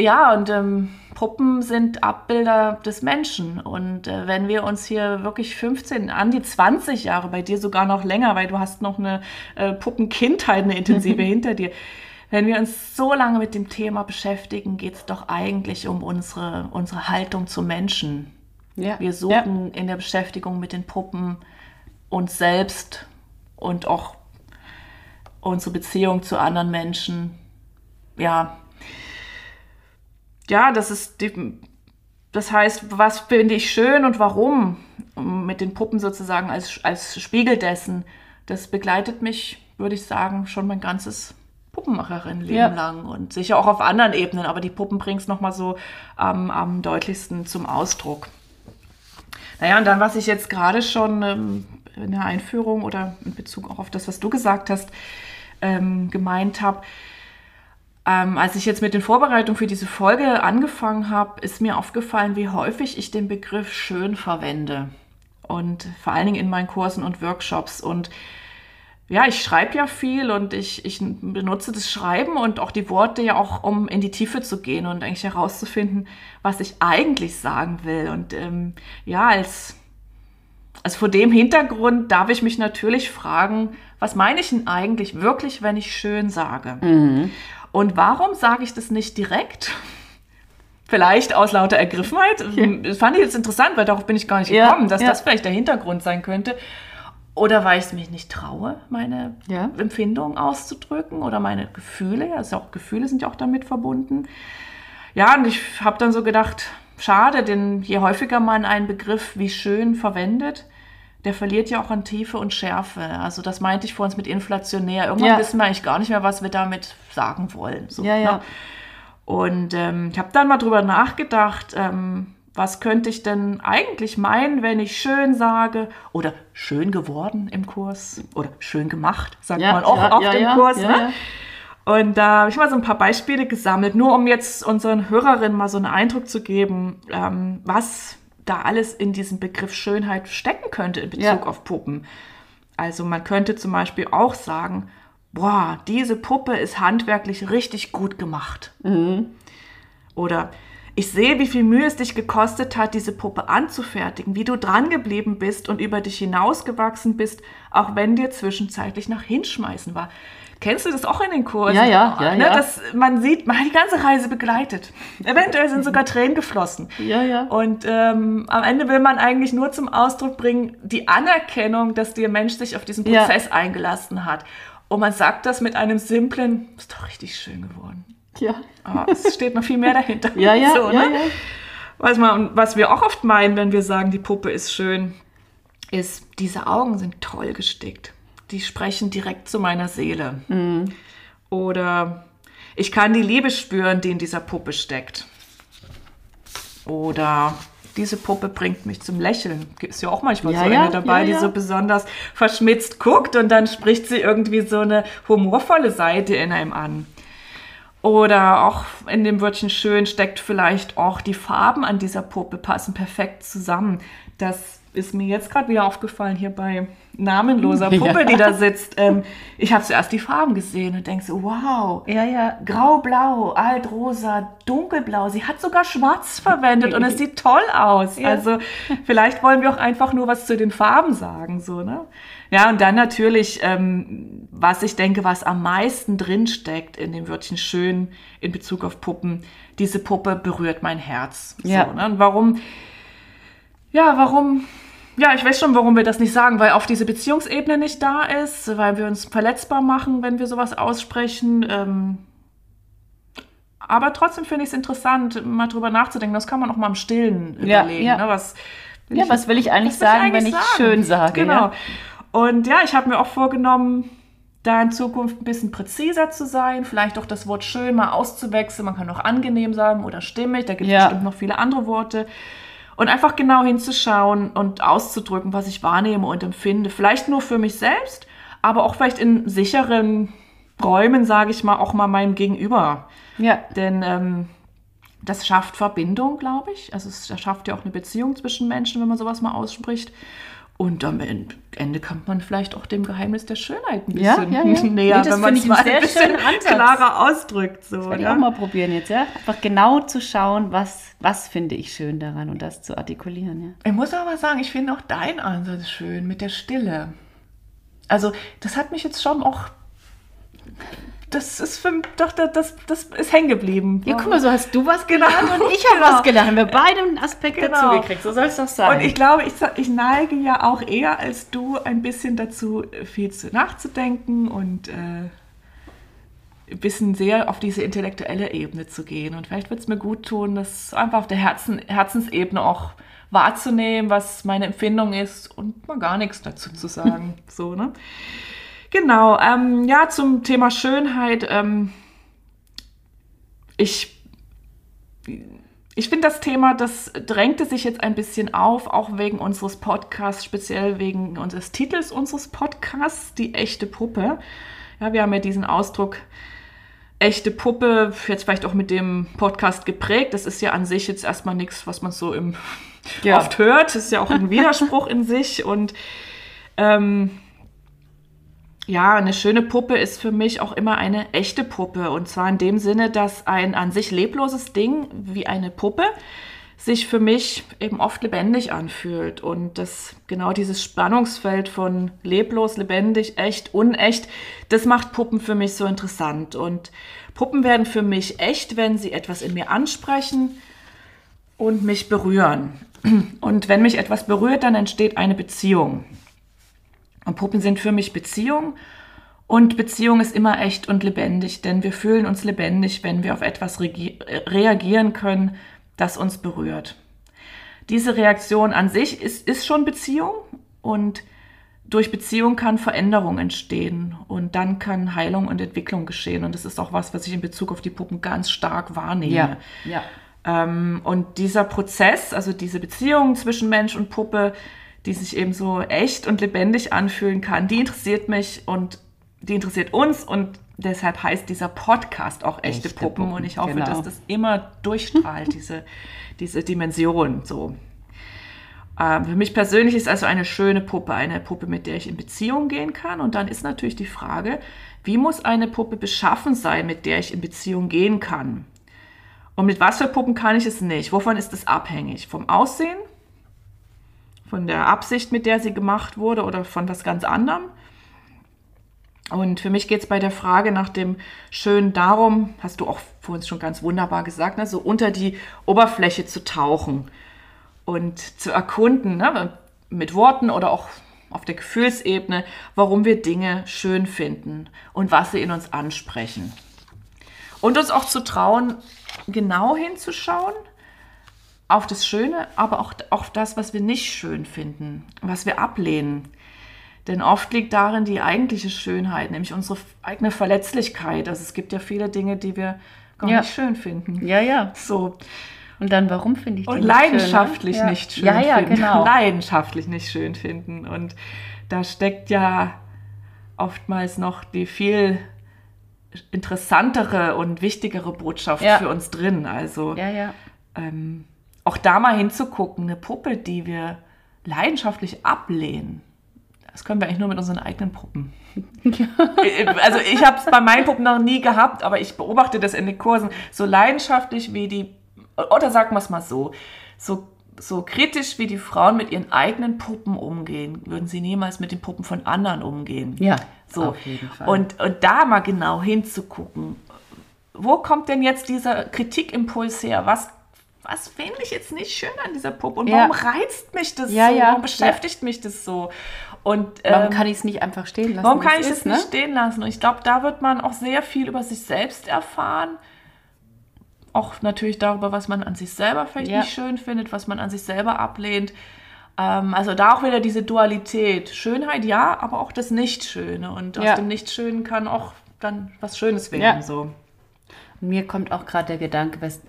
ja, und ähm, Puppen sind Abbilder des Menschen. Und äh, wenn wir uns hier wirklich 15, an die 20 Jahre, bei dir sogar noch länger, weil du hast noch eine äh, Puppenkindheit, eine intensive hinter dir. Wenn wir uns so lange mit dem Thema beschäftigen, geht es doch eigentlich um unsere, unsere Haltung zu Menschen.
ja.
Wir suchen in der Beschäftigung mit den Puppen uns selbst und auch unsere Beziehung zu anderen Menschen. Ja. Ja, das ist die, das heißt, was finde ich schön und warum mit den Puppen sozusagen als, als Spiegel dessen, das begleitet mich, würde ich sagen, schon mein ganzes Puppenmacherin-Leben
Ja.
lang und sicher auch auf anderen Ebenen, aber die Puppen bringen es nochmal so am am deutlichsten zum Ausdruck. Naja, und dann, was ich jetzt gerade schon ähm, in der Einführung oder in Bezug auch auf das, was du gesagt hast, ähm, gemeint habe, ähm, als ich jetzt mit den Vorbereitungen für diese Folge angefangen habe, ist mir aufgefallen, wie häufig ich den Begriff schön verwende. Und vor allen Dingen in meinen Kursen und Workshops. Und ja, ich schreibe ja viel und ich, ich benutze das Schreiben und auch die Worte ja auch, um in die Tiefe zu gehen und eigentlich herauszufinden, was ich eigentlich sagen will. Und ähm, ja, als, also vor dem Hintergrund darf ich mich natürlich fragen, was meine ich denn eigentlich wirklich, wenn ich schön sage?
Mhm.
Und warum sage ich das nicht direkt? Vielleicht aus lauter Ergriffenheit. Das fand ich jetzt interessant, weil darauf bin ich gar nicht
Ja,
gekommen, dass
ja.
das vielleicht der Hintergrund sein könnte. Oder weil ich es mich nicht traue, meine
Ja.
Empfindungen auszudrücken oder meine Gefühle. Ja, ja auch, Gefühle sind ja auch damit verbunden. Ja, und ich habe dann so gedacht, schade, denn je häufiger man einen Begriff wie schön verwendet, der verliert ja auch an Tiefe und Schärfe. Also das meinte ich vor uns mit inflationär. Irgendwann
Ja.
wissen wir eigentlich gar nicht mehr, was wir damit sagen wollen. So,
Ja, ja.
Ne? Und ähm, ich habe dann mal drüber nachgedacht, ähm, was könnte ich denn eigentlich meinen, wenn ich schön sage oder schön geworden im Kurs oder schön gemacht, sagt
Ja,
man auch
ja,
oft im Kurs. ne? Und da habe ich mal so ein paar Beispiele gesammelt, nur um jetzt unseren Hörerinnen mal so einen Eindruck zu geben, ähm, was da alles in diesem Begriff Schönheit stecken könnte in Bezug
Ja.
auf Puppen. Also man könnte zum Beispiel auch sagen, boah, diese Puppe ist handwerklich richtig gut gemacht. Oder ich sehe, wie viel Mühe es dich gekostet hat, diese Puppe anzufertigen, wie du dran geblieben bist und über dich hinausgewachsen bist, auch wenn dir zwischenzeitlich nach Hinschmeißen war. Kennst du das auch in den Kursen?
Ja, ja, ja,
ne,
ja.
Dass man sieht, man hat die ganze Reise begleitet. Eventuell sind sogar Tränen geflossen.
Ja, ja.
Und ähm, am Ende will man eigentlich nur zum Ausdruck bringen, die Anerkennung, dass der Mensch sich auf diesen
Ja.
Prozess eingelassen hat. Und man sagt das mit einem simplen, ist doch richtig schön geworden.
Ja.
Aber es steht noch viel mehr dahinter.
Ja, ja,
So,
ja,
ne?
ja.
Was, man, was wir auch oft meinen, wenn wir sagen, die Puppe ist schön, ist, diese Augen sind toll gestickt. Die sprechen direkt zu meiner Seele.
Mhm.
Oder ich kann die Liebe spüren, die in dieser Puppe steckt. Oder diese Puppe bringt mich zum Lächeln. Ist ja auch manchmal
Ja,
so
ja,
eine dabei,
ja,
die
ja.
so besonders verschmitzt guckt und dann spricht sie irgendwie so eine humorvolle Seite in einem an. Oder auch in dem Wörtchen schön steckt vielleicht auch die Farben an dieser Puppe passen perfekt zusammen. Das ist mir jetzt gerade wieder aufgefallen hier bei namenloser Puppe,
Ja.
die da sitzt. Ähm, ich habe zuerst die Farben gesehen und denke so, wow,
Ja, ja.
grau-blau, altrosa, dunkelblau. Sie hat sogar schwarz verwendet und es sieht toll aus.
Ja.
Also vielleicht wollen wir auch einfach nur was zu den Farben sagen, so, ne? Ja, und dann natürlich, ähm, was ich denke, was am meisten drinsteckt in dem Wörtchen schön in Bezug auf Puppen, diese Puppe berührt mein Herz.
Ja.
So, ne? Und warum, ja, warum, ja, ich weiß schon, warum wir das nicht sagen, weil auf diese Beziehungsebene nicht da ist, weil wir uns verletzbar machen, wenn wir sowas aussprechen. Ähm, aber trotzdem finde ich es interessant, mal drüber nachzudenken. Das kann man auch mal im Stillen
Ja,
überlegen.
ja.
Ne? Was, will
Ja, was will ich eigentlich
was will
sagen, wenn ich schön sage,
Genau.
ja?
Und ja, ich habe mir auch vorgenommen, da in Zukunft ein bisschen präziser zu sein, vielleicht auch das Wort schön mal auszuwechseln. Man kann auch angenehm sagen oder stimmig, da gibt es
Ja.
bestimmt noch viele andere Worte. Und einfach genau hinzuschauen und auszudrücken, was ich wahrnehme und empfinde. Vielleicht nur für mich selbst, aber auch vielleicht in sicheren Räumen, sage ich mal, auch mal meinem Gegenüber.
Ja.
Denn ähm, das schafft Verbindung, glaube ich. Also es schafft ja auch eine Beziehung zwischen Menschen, wenn man sowas mal ausspricht. Und am Ende kommt man vielleicht auch dem Geheimnis der Schönheit ein
Ja,
bisschen
ja, ja.
näher,
Nee, das
wenn man es mal ein
sehr
bisschen klarer ausdrückt. So,
Werde ich
ne?
auch mal probieren jetzt, ja? Einfach genau zu schauen, was, was finde ich schön daran und das zu artikulieren, ja.
Ich muss aber sagen, ich finde auch dein Ansatz schön mit der Stille. Also, das hat mich jetzt schon auch. Das ist für doch, das, das, ist hängen geblieben.
Ja, guck mal, so hast du was
Genau.
gelernt und ich habe
Genau.
was gelernt. Haben wir beide einen Aspekt
Genau.
dazu gekriegt. So soll es doch sein.
Und ich glaube, ich, ich neige ja auch eher als du ein bisschen dazu, viel zu nachzudenken und äh, ein bisschen sehr auf diese intellektuelle Ebene zu gehen. Und vielleicht wird es mir gut tun, das einfach auf der Herzen, Herzensebene auch wahrzunehmen, was meine Empfindung ist und mal gar nichts dazu zu sagen. so, ne? Genau, ähm, ja, zum Thema Schönheit. Ähm, ich ich finde das Thema, das drängte sich jetzt ein bisschen auf, auch wegen unseres Podcasts, speziell wegen unseres Titels unseres Podcasts, die echte Puppe. Ja, wir haben ja diesen Ausdruck echte Puppe, jetzt vielleicht auch mit dem Podcast geprägt. Das ist ja an sich jetzt erstmal nichts, was man so im
Ja.
oft hört. Das ist ja auch ein Widerspruch in sich. Und ähm, ja, eine schöne Puppe ist für mich auch immer eine echte Puppe. Und zwar in dem Sinne, dass ein an sich lebloses Ding wie eine Puppe sich für mich eben oft lebendig anfühlt. Und das genau dieses Spannungsfeld von leblos, lebendig, echt, unecht, das macht Puppen für mich so interessant. Und Puppen werden für mich echt, wenn sie etwas in mir ansprechen und mich berühren. Und wenn mich etwas berührt, dann entsteht eine Beziehung. Und Puppen sind für mich Beziehung. Und Beziehung ist immer echt und lebendig, denn wir fühlen uns lebendig, wenn wir auf etwas reagieren können, das uns berührt. Diese Reaktion an sich ist, ist schon Beziehung und durch Beziehung kann Veränderung entstehen und dann kann Heilung und Entwicklung geschehen. Und das ist auch was, was ich in Bezug auf die Puppen ganz stark wahrnehme.
Ja, ja.
Ähm, und dieser Prozess, also diese Beziehung zwischen Mensch und Puppe, die sich eben so echt und lebendig anfühlen kann, die interessiert mich und die interessiert uns und deshalb heißt dieser Podcast auch echte, echte Puppen. Puppen. und ich hoffe, genau. dass das immer durchstrahlt, diese, diese Dimension so. Ähm, für mich persönlich ist also eine schöne Puppe eine Puppe, mit der ich in Beziehung gehen kann und dann ist natürlich die Frage, wie muss eine Puppe beschaffen sein, mit der ich in Beziehung gehen kann? Und mit was für Puppen kann ich es nicht? Wovon ist es abhängig? Vom Aussehen? Von der Absicht, mit der sie gemacht wurde oder von was ganz anderem? Und für mich geht es bei der Frage nach dem Schönen darum, hast du auch vorhin schon ganz wunderbar gesagt, ne, so unter die Oberfläche zu tauchen und zu erkunden, ne, mit Worten oder auch auf der Gefühlsebene, warum wir Dinge schön finden und was sie in uns ansprechen. Und uns auch zu trauen, genau hinzuschauen auf das Schöne, aber auch auf das, was wir nicht schön finden, was wir ablehnen. Denn oft liegt darin die eigentliche Schönheit, nämlich unsere eigene Verletzlichkeit. Also es gibt ja viele Dinge, die wir gar ja. nicht schön finden.
Ja, ja.
So.
Und dann, warum finde ich die
Und leidenschaftlich schön, ne? nicht schön
ja, ja, finden. Genau.
Leidenschaftlich nicht schön finden. Und da steckt ja oftmals noch die viel interessantere und wichtigere Botschaft für uns drin. Also
ja, ja.
Ähm, auch da mal hinzugucken, eine Puppe, die wir leidenschaftlich ablehnen das können wir eigentlich nur mit unseren eigenen Puppen. also ich habe es bei meinen Puppen noch nie gehabt, aber ich beobachte das in den Kursen. So leidenschaftlich wie die, oder sagen wir es mal so, so, so kritisch wie die Frauen mit ihren eigenen Puppen umgehen, würden sie niemals mit den Puppen von anderen umgehen.
Ja,
so. auf jeden Fall. Und, und da mal genau hinzugucken, wo kommt denn jetzt dieser Kritikimpuls her? Was was finde ich jetzt nicht schön an dieser Puppe und ja. warum reizt mich das
ja,
so?
Ja,
warum beschäftigt mich das so? Und,
ähm, warum kann ich es nicht einfach stehen lassen?
Warum kann ich es ne? nicht stehen lassen? Und ich glaube, da wird man auch sehr viel über sich selbst erfahren. Auch natürlich darüber, was man an sich selber vielleicht nicht schön findet, was man an sich selber ablehnt. Ähm, also da auch wieder diese Dualität. Schönheit, ja, aber auch das Nichtschöne. Und aus dem Nichtschönen kann auch dann was Schönes werden. So.
Mir kommt auch gerade der Gedanke, was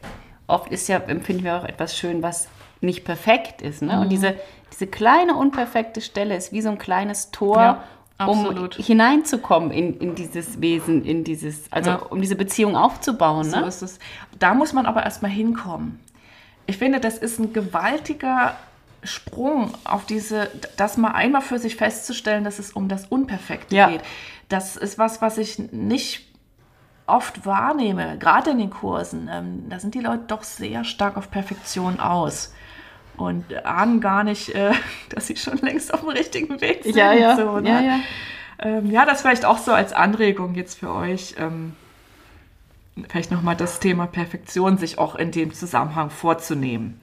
oft ist ja, empfinden wir auch etwas schön, was nicht perfekt ist. Ne? Mhm. Und diese, diese kleine unperfekte Stelle ist wie so ein kleines Tor, ja, um hineinzukommen in, in dieses Wesen, in dieses, also ja. um diese Beziehung aufzubauen.
So
ne?
ist es. Da muss man aber erstmal hinkommen. Ich finde, das ist ein gewaltiger Sprung auf diese, das mal einmal für sich festzustellen, dass es um das Unperfekte ja. geht. Das ist was, was ich nicht oft wahrnehme, gerade in den Kursen, ähm, da sind die Leute doch sehr stark auf Perfektion aus und ahnen gar nicht, äh, dass sie schon längst auf dem richtigen Weg sind.
Ja, ja.
So, ne?
ja, ja.
Ähm, ja, das vielleicht auch so als Anregung jetzt für euch. Ähm, vielleicht nochmal das Thema Perfektion sich auch in dem Zusammenhang vorzunehmen.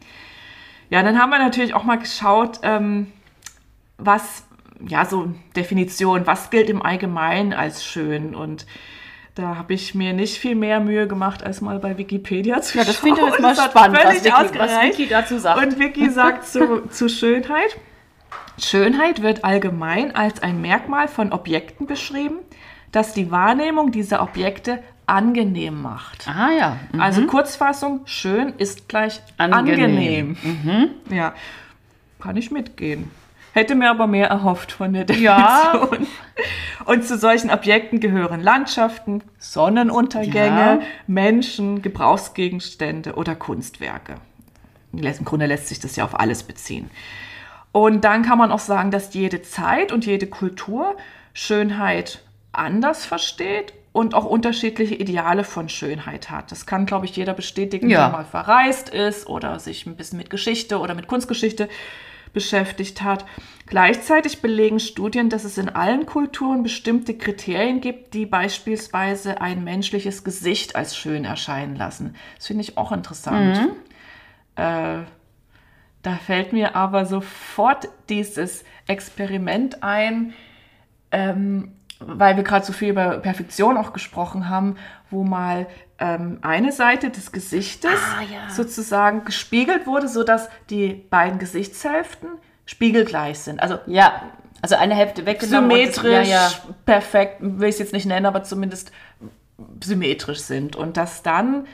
Ja, dann haben wir natürlich auch mal geschaut, ähm, was, ja, so Definition, was gilt im Allgemeinen als schön und da habe ich mir nicht viel mehr Mühe gemacht, als mal bei Wikipedia zu
schauen. Ja, das finde ich jetzt mal spannend,
was Wiki, was Wiki, dazu sagt. Und Wiki sagt zu, zu Schönheit, Schönheit wird allgemein als ein Merkmal von Objekten beschrieben, das die Wahrnehmung dieser Objekte angenehm macht.
Ah ja.
Mhm. Also Kurzfassung, schön ist gleich angenehm. angenehm. Mhm. Ja, kann ich mitgehen. Hätte mir aber mehr erhofft von der Definition. Ja. Und zu solchen Objekten gehören Landschaften, Sonnenuntergänge, ja. Menschen, Gebrauchsgegenstände oder Kunstwerke. Im Grunde lässt sich das ja auf alles beziehen. Und dann kann man auch sagen, dass jede Zeit und jede Kultur Schönheit anders versteht und auch unterschiedliche Ideale von Schönheit hat. Das kann, glaube ich, jeder bestätigen,
Ja.
der mal verreist ist oder sich ein bisschen mit Geschichte oder mit Kunstgeschichte beschäftigt hat. Gleichzeitig belegen Studien, dass es in allen Kulturen bestimmte Kriterien gibt, die beispielsweise ein menschliches Gesicht als schön erscheinen lassen. Das finde ich auch interessant. Äh, da fällt mir aber sofort dieses Experiment ein, ähm, weil wir gerade so viel über Perfektion auch gesprochen haben, wo mal ähm, eine Seite des Gesichtes
Ah, ja.
sozusagen gespiegelt wurde, sodass die beiden Gesichtshälften spiegelgleich sind. Also
Ja, also eine Hälfte weggenommen. und das-
symmetrisch,
Ja, ja.
perfekt, will ich es jetzt nicht nennen, aber zumindest symmetrisch sind. Und dass dann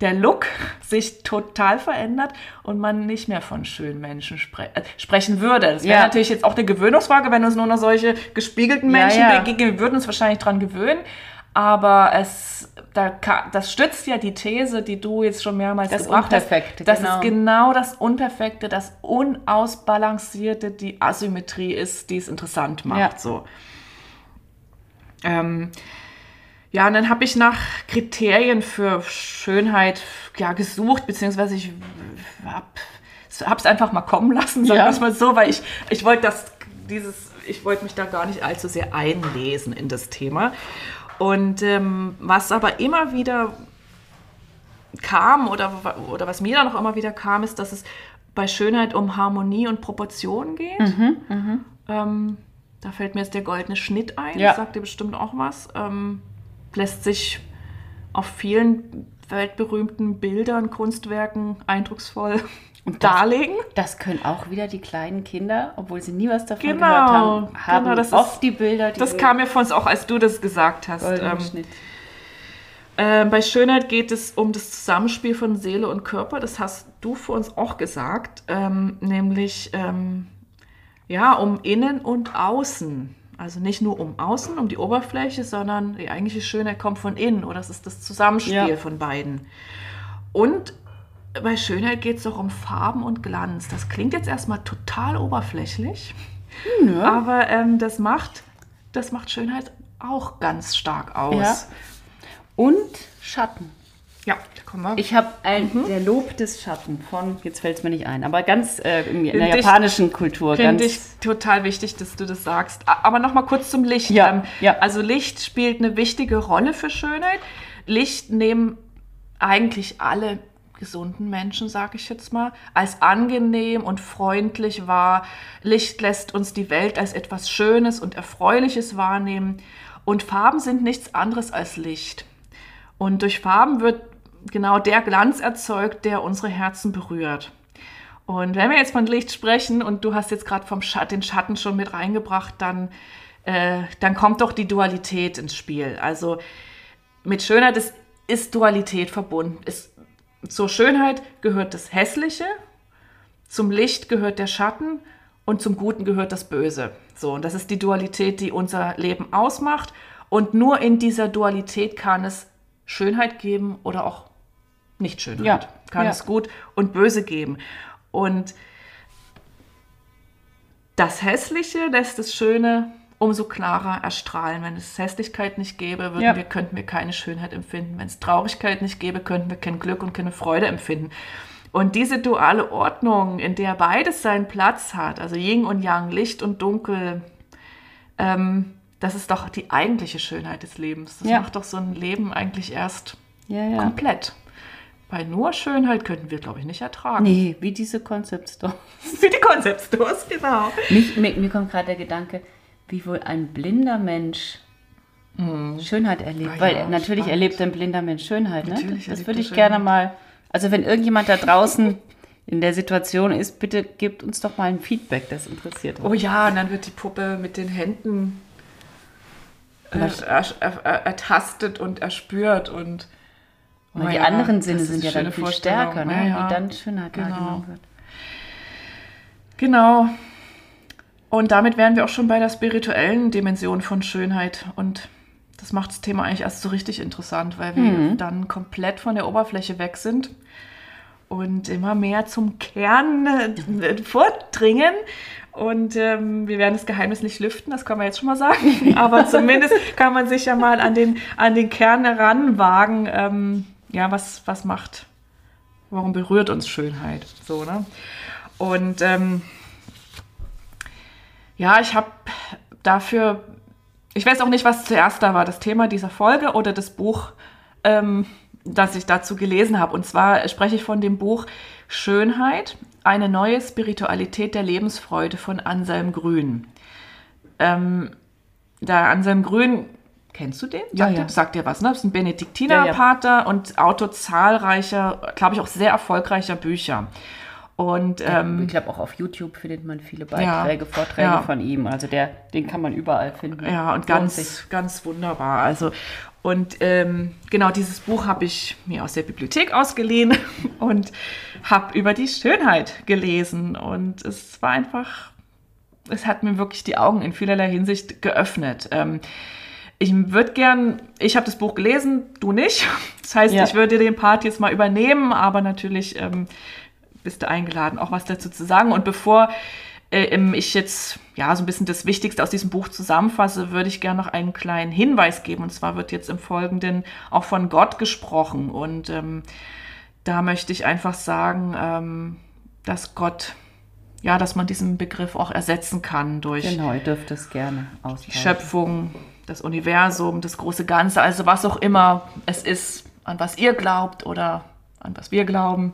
der Look sich total verändert und man nicht mehr von schönen Menschen spre äh, sprechen würde. Das wäre
Ja.
natürlich jetzt auch eine Gewöhnungsfrage, wenn uns nur noch solche gespiegelten
Ja,
Menschen
ja.
begegnen. Wir würden uns wahrscheinlich dran gewöhnen. Aber es, da, das stützt ja die These, die du jetzt schon mehrmals
Das
gebracht hast.
Unperfekte,
dass
genau.
es genau das Unperfekte, das Unausbalancierte, die Asymmetrie ist, die es interessant macht.
Ja.
So. Ähm, ja, und dann habe ich nach Kriterien für Schönheit ja, gesucht, beziehungsweise ich habe es einfach mal kommen lassen, sagen
Ja.
wir es mal so, weil ich, ich wollte das, dieses, ich wollte mich da gar nicht allzu sehr einlesen in das Thema. Und ähm, was aber immer wieder kam oder, oder was mir dann auch immer wieder kam, ist, dass es bei Schönheit um Harmonie und Proportion geht.
Mhm,
Ähm, da fällt mir jetzt der goldene Schnitt ein,
Ja.
das sagt dir bestimmt auch was. Ähm, lässt sich auf vielen weltberühmten Bildern, Kunstwerken eindrucksvoll
Und das-
darlegen.
Das können auch wieder die kleinen Kinder, obwohl sie nie was davon
Genau,
gehört haben, haben
genau, das ist-
oft die Bilder, die
Das kam mir von uns auch, als du das gesagt hast. Ähm. Ähm, bei Schönheit geht es um das Zusammenspiel von Seele und Körper. Das hast du für uns auch gesagt, ähm, nämlich ähm, ja um Innen und Außen. Also nicht nur um Außen, um die Oberfläche, sondern die eigentliche Schönheit kommt von innen oder es ist das Zusammenspiel
Ja.
von beiden. Und bei Schönheit geht es auch um Farben und Glanz. Das klingt jetzt erstmal total oberflächlich, aber ähm, das, macht, das macht Schönheit auch ganz stark aus.
Ja. Und Schatten.
Ja, da kommen wir.
Ich habe ein der Lob des Schatten von, jetzt fällt es mir nicht ein, aber ganz äh, in, der
Find ich-
japanischen Kultur.
Finde ich total wichtig, dass du das sagst. Aber noch mal kurz zum Licht.
Ja,
Ähm,
ja.
Also Licht spielt eine wichtige Rolle für Schönheit. Licht nehmen eigentlich alle gesunden Menschen, sage ich jetzt mal, als angenehm und freundlich wahr. Licht lässt uns die Welt als etwas Schönes und Erfreuliches wahrnehmen. Und Farben sind nichts anderes als Licht. Und durch Farben wird genau der Glanz erzeugt, der unsere Herzen berührt. Und wenn wir jetzt von Licht sprechen und du hast jetzt gerade vom den Schatten schon mit reingebracht, dann, äh, dann kommt doch die Dualität ins Spiel. Also mit Schönheit ist, ist Dualität verbunden. Ist, zur Schönheit gehört das Hässliche, zum Licht gehört der Schatten und zum Guten gehört das Böse. So, und das ist die Dualität, die unser Leben ausmacht. Und nur in dieser Dualität kann es Schönheit geben oder auch nicht Schönheit.
Ja,
Kann
ja.
es gut und böse geben. Und das Hässliche lässt das Schöne umso klarer erstrahlen. Wenn es Hässlichkeit nicht gäbe, würden
Ja.
wir, könnten wir keine Schönheit empfinden. Wenn es Traurigkeit nicht gäbe, könnten wir kein Glück und keine Freude empfinden. Und diese duale Ordnung, in der beides seinen Platz hat, also Yin und Yang, Licht und Dunkel, ähm, das ist doch die eigentliche Schönheit des Lebens. Das
Ja.
macht doch so ein Leben eigentlich erst
ja.
komplett. Bei nur Schönheit könnten wir, glaube ich, nicht ertragen.
Nee, wie diese Concept Store.
Wie die Konzeptstores, genau.
Mich, mir, mir kommt gerade der Gedanke, wie wohl ein blinder Mensch Schönheit erlebt.
Ah
Weil
ja,
natürlich
spannend.
erlebt ein blinder Mensch Schönheit. Ne?
Natürlich
Das würde ich gerne mal. Also wenn irgendjemand da draußen in der Situation ist, bitte gebt uns doch mal ein Feedback, das interessiert uns.
Oh ja, und dann wird die Puppe mit den Händen äh, er, er, er, ertastet und erspürt und oh
Weil die
ja,
anderen Sinne sind ja dann viel stärker, ne?
Ja, ja.
wie dann Schönheit
Genau.
wahrgenommen wird.
Genau. Und damit wären wir auch schon bei der spirituellen Dimension von Schönheit. Und das macht das Thema eigentlich erst so richtig interessant, weil wir
Mhm.
dann komplett von der Oberfläche weg sind und immer mehr zum Kern äh, vordringen. Und ähm, wir werden das Geheimnis nicht lüften, das können wir jetzt schon mal sagen. Aber zumindest kann man sich ja mal an den, an den Kern heranwagen. Ähm, ja, was, was macht, warum berührt uns Schönheit? So, ne? Und ähm, ja, ich habe dafür, ich weiß auch nicht, was zuerst da war, das Thema dieser Folge oder das Buch, ähm, das ich dazu gelesen habe. Und zwar spreche ich von dem Buch Schönheit, eine neue Spiritualität der Lebensfreude von Anselm Grün. Ähm, da Anselm Grün, kennst du den? Sagt,
Ja, ja.
Dir, sagt dir was, ne? Das ist ein Benediktinerpater
Ja, ja.
und Autor zahlreicher, glaube ich auch sehr erfolgreicher Bücher. Und ähm,
ich glaube, auch auf YouTube findet man viele Beiträge, Vorträge
ja.
von ihm. Also der, den kann man überall finden.
Ja, und
Lohnt sich.
ganz, ganz wunderbar. Also, und ähm, genau dieses Buch habe ich mir aus der Bibliothek ausgeliehen und habe über die Schönheit gelesen. Und es war einfach, es hat mir wirklich die Augen in vielerlei Hinsicht geöffnet. Ähm, ich würde gern, ich habe das Buch gelesen, du nicht. Das heißt,
Ja.
ich würde den Part jetzt mal übernehmen, aber natürlich ähm, bist du eingeladen, auch was dazu zu sagen. Und bevor äh, ähm, ich jetzt ja so ein bisschen das Wichtigste aus diesem Buch zusammenfasse, würde ich gerne noch einen kleinen Hinweis geben. Und zwar wird jetzt im Folgenden auch von Gott gesprochen. Und ähm, da möchte ich einfach sagen, ähm, dass Gott, ja, dass man diesen Begriff auch ersetzen kann durch
Genau, ihr dürft es gerne
die. Schöpfung, das Universum, das große Ganze, also was auch immer es ist, an was ihr glaubt oder an was wir glauben.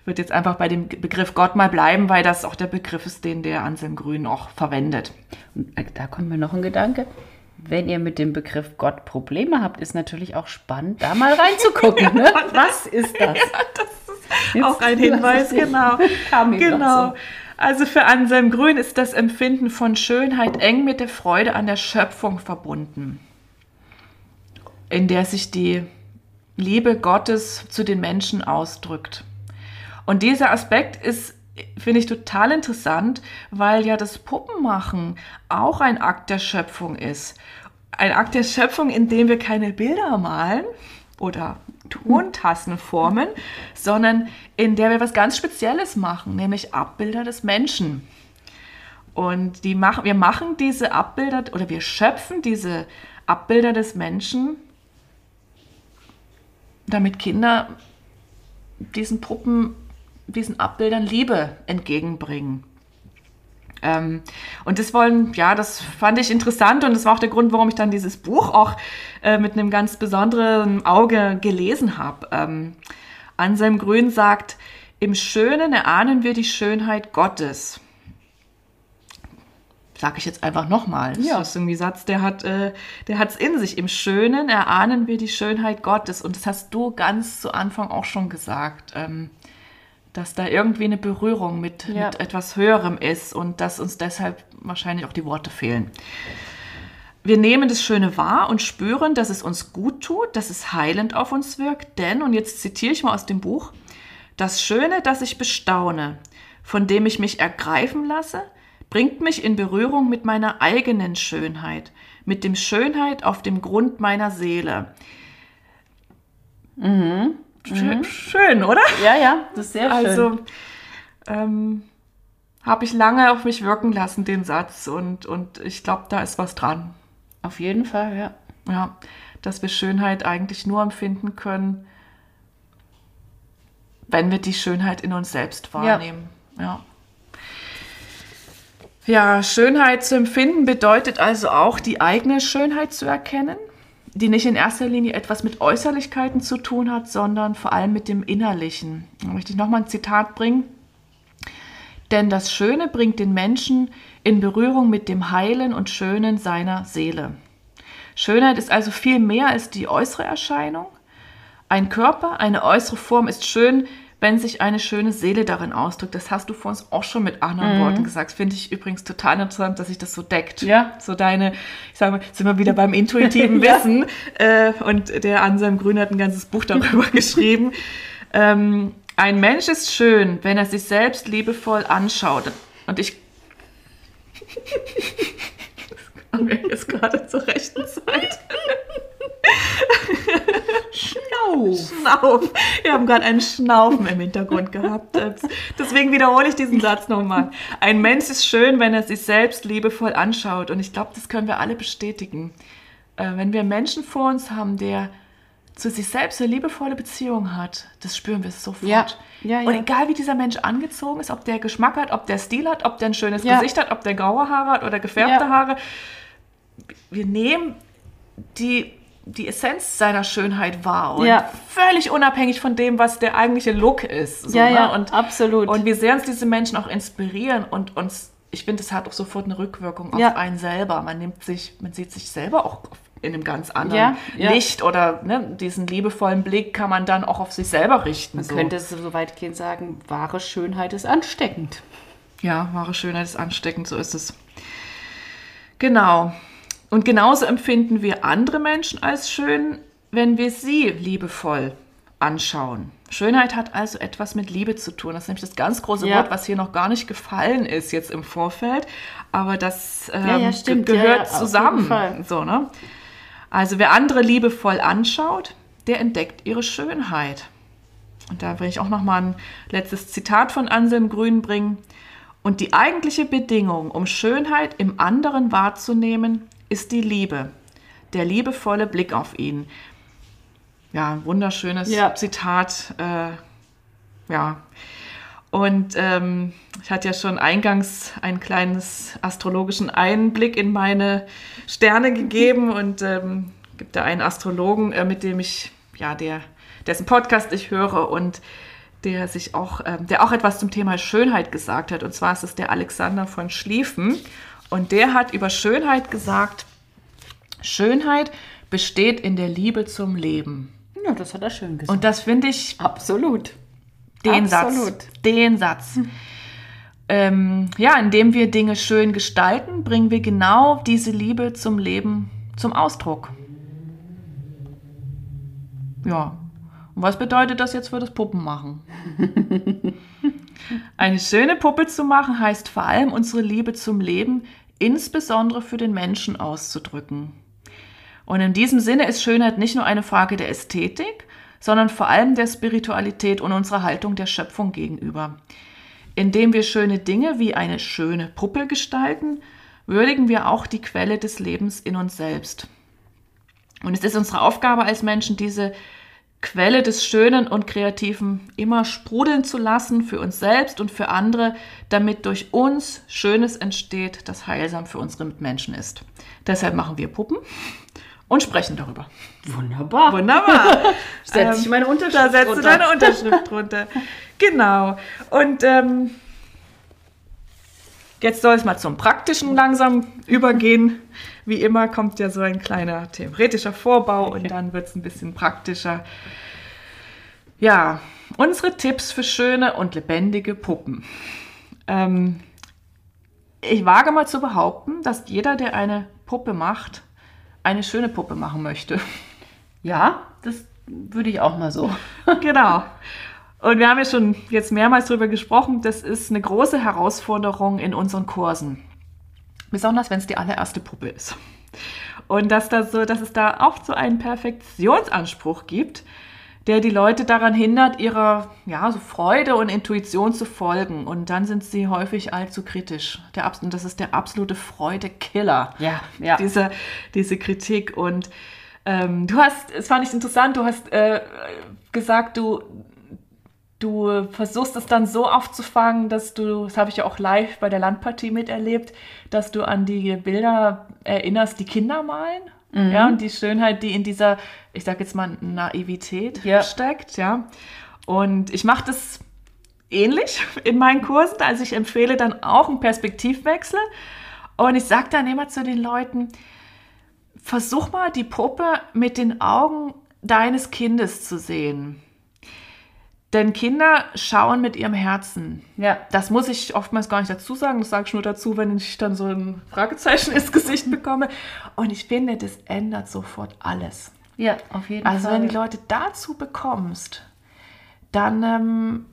Ich würde jetzt einfach bei dem Begriff Gott mal bleiben, weil das auch der Begriff ist, den der Anselm Grün auch verwendet.
Und äh, da kommt mir noch ein Gedanke. Wenn ihr mit dem Begriff Gott Probleme habt, ist natürlich auch spannend, da mal reinzugucken. Ne? Was ist das? Jetzt
auch ein
lass es
Hinweis, genau. Genau.
so.
Also für Anselm Grün ist das Empfinden von Schönheit eng mit der Freude an der Schöpfung verbunden, in der sich die Liebe Gottes zu den Menschen ausdrückt. Und dieser Aspekt ist, finde ich, total interessant, weil ja das Puppenmachen auch ein Akt der Schöpfung ist. Ein Akt der Schöpfung, in dem wir keine Bilder malen oder Tontassen formen, sondern in der wir was ganz Spezielles machen, nämlich Abbilder des Menschen. Und die machen, wir machen diese Abbilder oder wir schöpfen diese Abbilder des Menschen, damit Kinder diesen Puppen, diesen Abbildern Liebe entgegenbringen. Ähm, und das wollen, ja, das fand ich interessant und das war auch der Grund, warum ich dann dieses Buch auch äh, mit einem ganz besonderen Auge gelesen habe. Ähm, Anselm Grün sagt, im Schönen erahnen wir die Schönheit Gottes. Sag ich jetzt einfach nochmal.
Ja.
Das ist irgendwie ein Satz, der hat äh, der hat's in sich. Im Schönen erahnen wir die Schönheit Gottes. Und das hast du ganz zu Anfang auch schon gesagt. Ähm, dass da irgendwie eine Berührung mit,
Ja.
mit etwas Höherem ist und dass uns deshalb wahrscheinlich auch die Worte fehlen. Wir nehmen das Schöne wahr und spüren, dass es uns gut tut, dass es heilend auf uns wirkt, denn, und jetzt zitiere ich mal aus dem Buch, das Schöne, das ich bestaune, von dem ich mich ergreifen lasse, bringt mich in Berührung mit meiner eigenen Schönheit, mit dem Schönheit auf dem Grund meiner Seele. Schön, schön, oder?
Ja, ja, das ist sehr schön.
Also ähm, habe ich lange auf mich wirken lassen, den Satz. Und, und ich glaube, da ist was dran.
Auf jeden Fall, ja.
Ja, dass wir Schönheit eigentlich nur empfinden können, wenn wir die Schönheit in uns selbst wahrnehmen. Ja. ja. Schönheit zu empfinden bedeutet also auch, die eigene Schönheit zu erkennen, die nicht in erster Linie etwas mit Äußerlichkeiten zu tun hat, sondern vor allem mit dem Innerlichen. Da möchte ich nochmal ein Zitat bringen. Denn das Schöne bringt den Menschen in Berührung mit dem Heilen und Schönen seiner Seele. Schönheit ist also viel mehr als die äußere Erscheinung. Ein Körper, eine äußere Form ist schön, wenn sich eine schöne Seele darin ausdrückt. Das hast du vor uns auch schon mit anderen Worten gesagt. Finde ich übrigens total interessant, dass sich das so deckt.
Ja.
So deine, ich sage mal, sind wir wieder beim intuitiven. Wissen. Äh, und der Anselm Grün hat ein ganzes Buch darüber geschrieben. Ähm, ein Mensch ist schön, wenn er sich selbst liebevoll anschaut. Und ich das kam mir jetzt gerade zur rechten Zeit. Schnauf. Schnauf. Wir haben gerade einen Schnaufen im Hintergrund gehabt. Deswegen wiederhole ich diesen Satz nochmal. Ein Mensch ist schön, wenn er sich selbst liebevoll anschaut. Und ich glaube, das können wir alle bestätigen. Äh, wenn wir Menschen vor uns haben, der zu sich selbst eine liebevolle Beziehung hat, das spüren wir sofort.
Ja. Ja, ja.
Und egal wie dieser Mensch angezogen ist, ob der Geschmack hat, ob der Stil hat, ob der ein schönes Gesicht hat, ob der graue Haare hat oder gefärbte Haare, wir nehmen die die Essenz seiner Schönheit wahr und
Ja.
völlig unabhängig von dem, was der eigentliche Look ist. So,
Ja,
ne?
ja,
und,
absolut.
Und wie sehr uns diese Menschen auch inspirieren und uns, ich finde, es hat auch sofort eine Rückwirkung auf
Ja.
einen selber. Man nimmt sich, man sieht sich selber auch in einem ganz anderen
Ja.
Licht oder ne, diesen liebevollen Blick kann man dann auch auf sich selber richten.
Man
so.
könnte es so weit gehen sagen, wahre Schönheit ist ansteckend.
Ja, wahre Schönheit ist ansteckend, so ist es. Genau. Und genauso empfinden wir andere Menschen als schön, wenn wir sie liebevoll anschauen. Schönheit hat also etwas mit Liebe zu tun. Das ist nämlich das ganz große
Ja.
Wort, was hier noch gar nicht gefallen ist jetzt im Vorfeld. Aber das ähm,
Ja, ja,
ge- gehört zusammen. So, ne? Also wer andere liebevoll anschaut, der entdeckt ihre Schönheit. Und da will ich auch noch mal ein letztes Zitat von Anselm Grün bringen. Und die eigentliche Bedingung, um Schönheit im anderen wahrzunehmen, ist die Liebe. Der liebevolle Blick auf ihn. Ja, ein wunderschönes
Ja.
Zitat. Äh, ja. Und ähm, ich hatte ja schon eingangs einen kleines astrologischen Einblick in meine Sterne gegeben und ähm, gibt da einen Astrologen, äh, mit dem ich, ja, der, dessen Podcast ich höre und der sich auch, ähm, der auch etwas zum Thema Schönheit gesagt hat. Und zwar ist es der Alexander von Schlieffen. Und der hat über Schönheit gesagt, Schönheit besteht in der Liebe zum Leben.
Ja, das hat er schön gesagt.
Und das finde ich
Absolut.
den
Absolut.
Satz. Den Satz. Ähm, ja, indem wir Dinge schön gestalten, bringen wir genau diese Liebe zum Leben zum Ausdruck. Ja. Und was bedeutet das jetzt für das Puppenmachen? Eine schöne Puppe zu machen heißt vor allem unsere Liebe zum Leben, insbesondere für den Menschen auszudrücken. Und in diesem Sinne ist Schönheit nicht nur eine Frage der Ästhetik, sondern vor allem der Spiritualität und unserer Haltung der Schöpfung gegenüber. Indem wir schöne Dinge wie eine schöne Puppe gestalten, würdigen wir auch die Quelle des Lebens in uns selbst. Und es ist unsere Aufgabe als Menschen, diese Quelle des Schönen und Kreativen immer sprudeln zu lassen für uns selbst und für andere, damit durch uns Schönes entsteht, das heilsam für unsere Mitmenschen ist. Deshalb machen wir Puppen und sprechen darüber.
Wunderbar.
Wunderbar.
Setze ich meine Unterschrift
Da setzt du
drunter.
deine Unterschrift drunter. Genau. Und ähm, jetzt soll es mal zum Praktischen langsam übergehen. Wie immer kommt ja so ein kleiner theoretischer Vorbau und dann wird es ein bisschen praktischer. Ja, unsere Tipps für schöne und lebendige Puppen. Ähm, ich wage mal zu behaupten, dass jeder, der eine Puppe macht, eine schöne Puppe machen möchte.
Ja, das würde ich auch mal so.
genau. Und wir haben ja schon jetzt mehrmals darüber gesprochen, das ist eine große Herausforderung in unseren Kursen. Besonders wenn es die allererste Puppe ist. Und dass, das so, dass es da auch so einen Perfektionsanspruch gibt, der die Leute daran hindert, ihrer ja, so Freude und Intuition zu folgen. Und dann sind sie häufig allzu kritisch. Der, und das ist der absolute Freudekiller
Ja, ja.
diese, diese Kritik. Und ähm, du hast, es fand ich interessant, du hast äh, gesagt, du, du versuchst es dann so aufzufangen, dass du, das habe ich ja auch live bei der Landpartie miterlebt, dass du an die Bilder erinnerst, die Kinder malen. Ja, und die Schönheit, die in dieser, ich sag jetzt mal, Naivität
Ja.
steckt, ja. Und ich mache das ähnlich in meinen Kursen. Also ich empfehle dann auch einen Perspektivwechsel. Und ich sage dann immer zu den Leuten, versuch mal die Puppe mit den Augen deines Kindes zu sehen. Denn Kinder schauen mit ihrem Herzen.
Ja.
Das muss ich oftmals gar nicht dazu sagen. Das sage ich nur dazu, wenn ich dann so ein Fragezeichen ins Gesicht bekomme. Und ich finde, das ändert sofort alles.
Ja, auf jeden
Also
Fall.
wenn die Leute dazu bekommst, dann, ähm,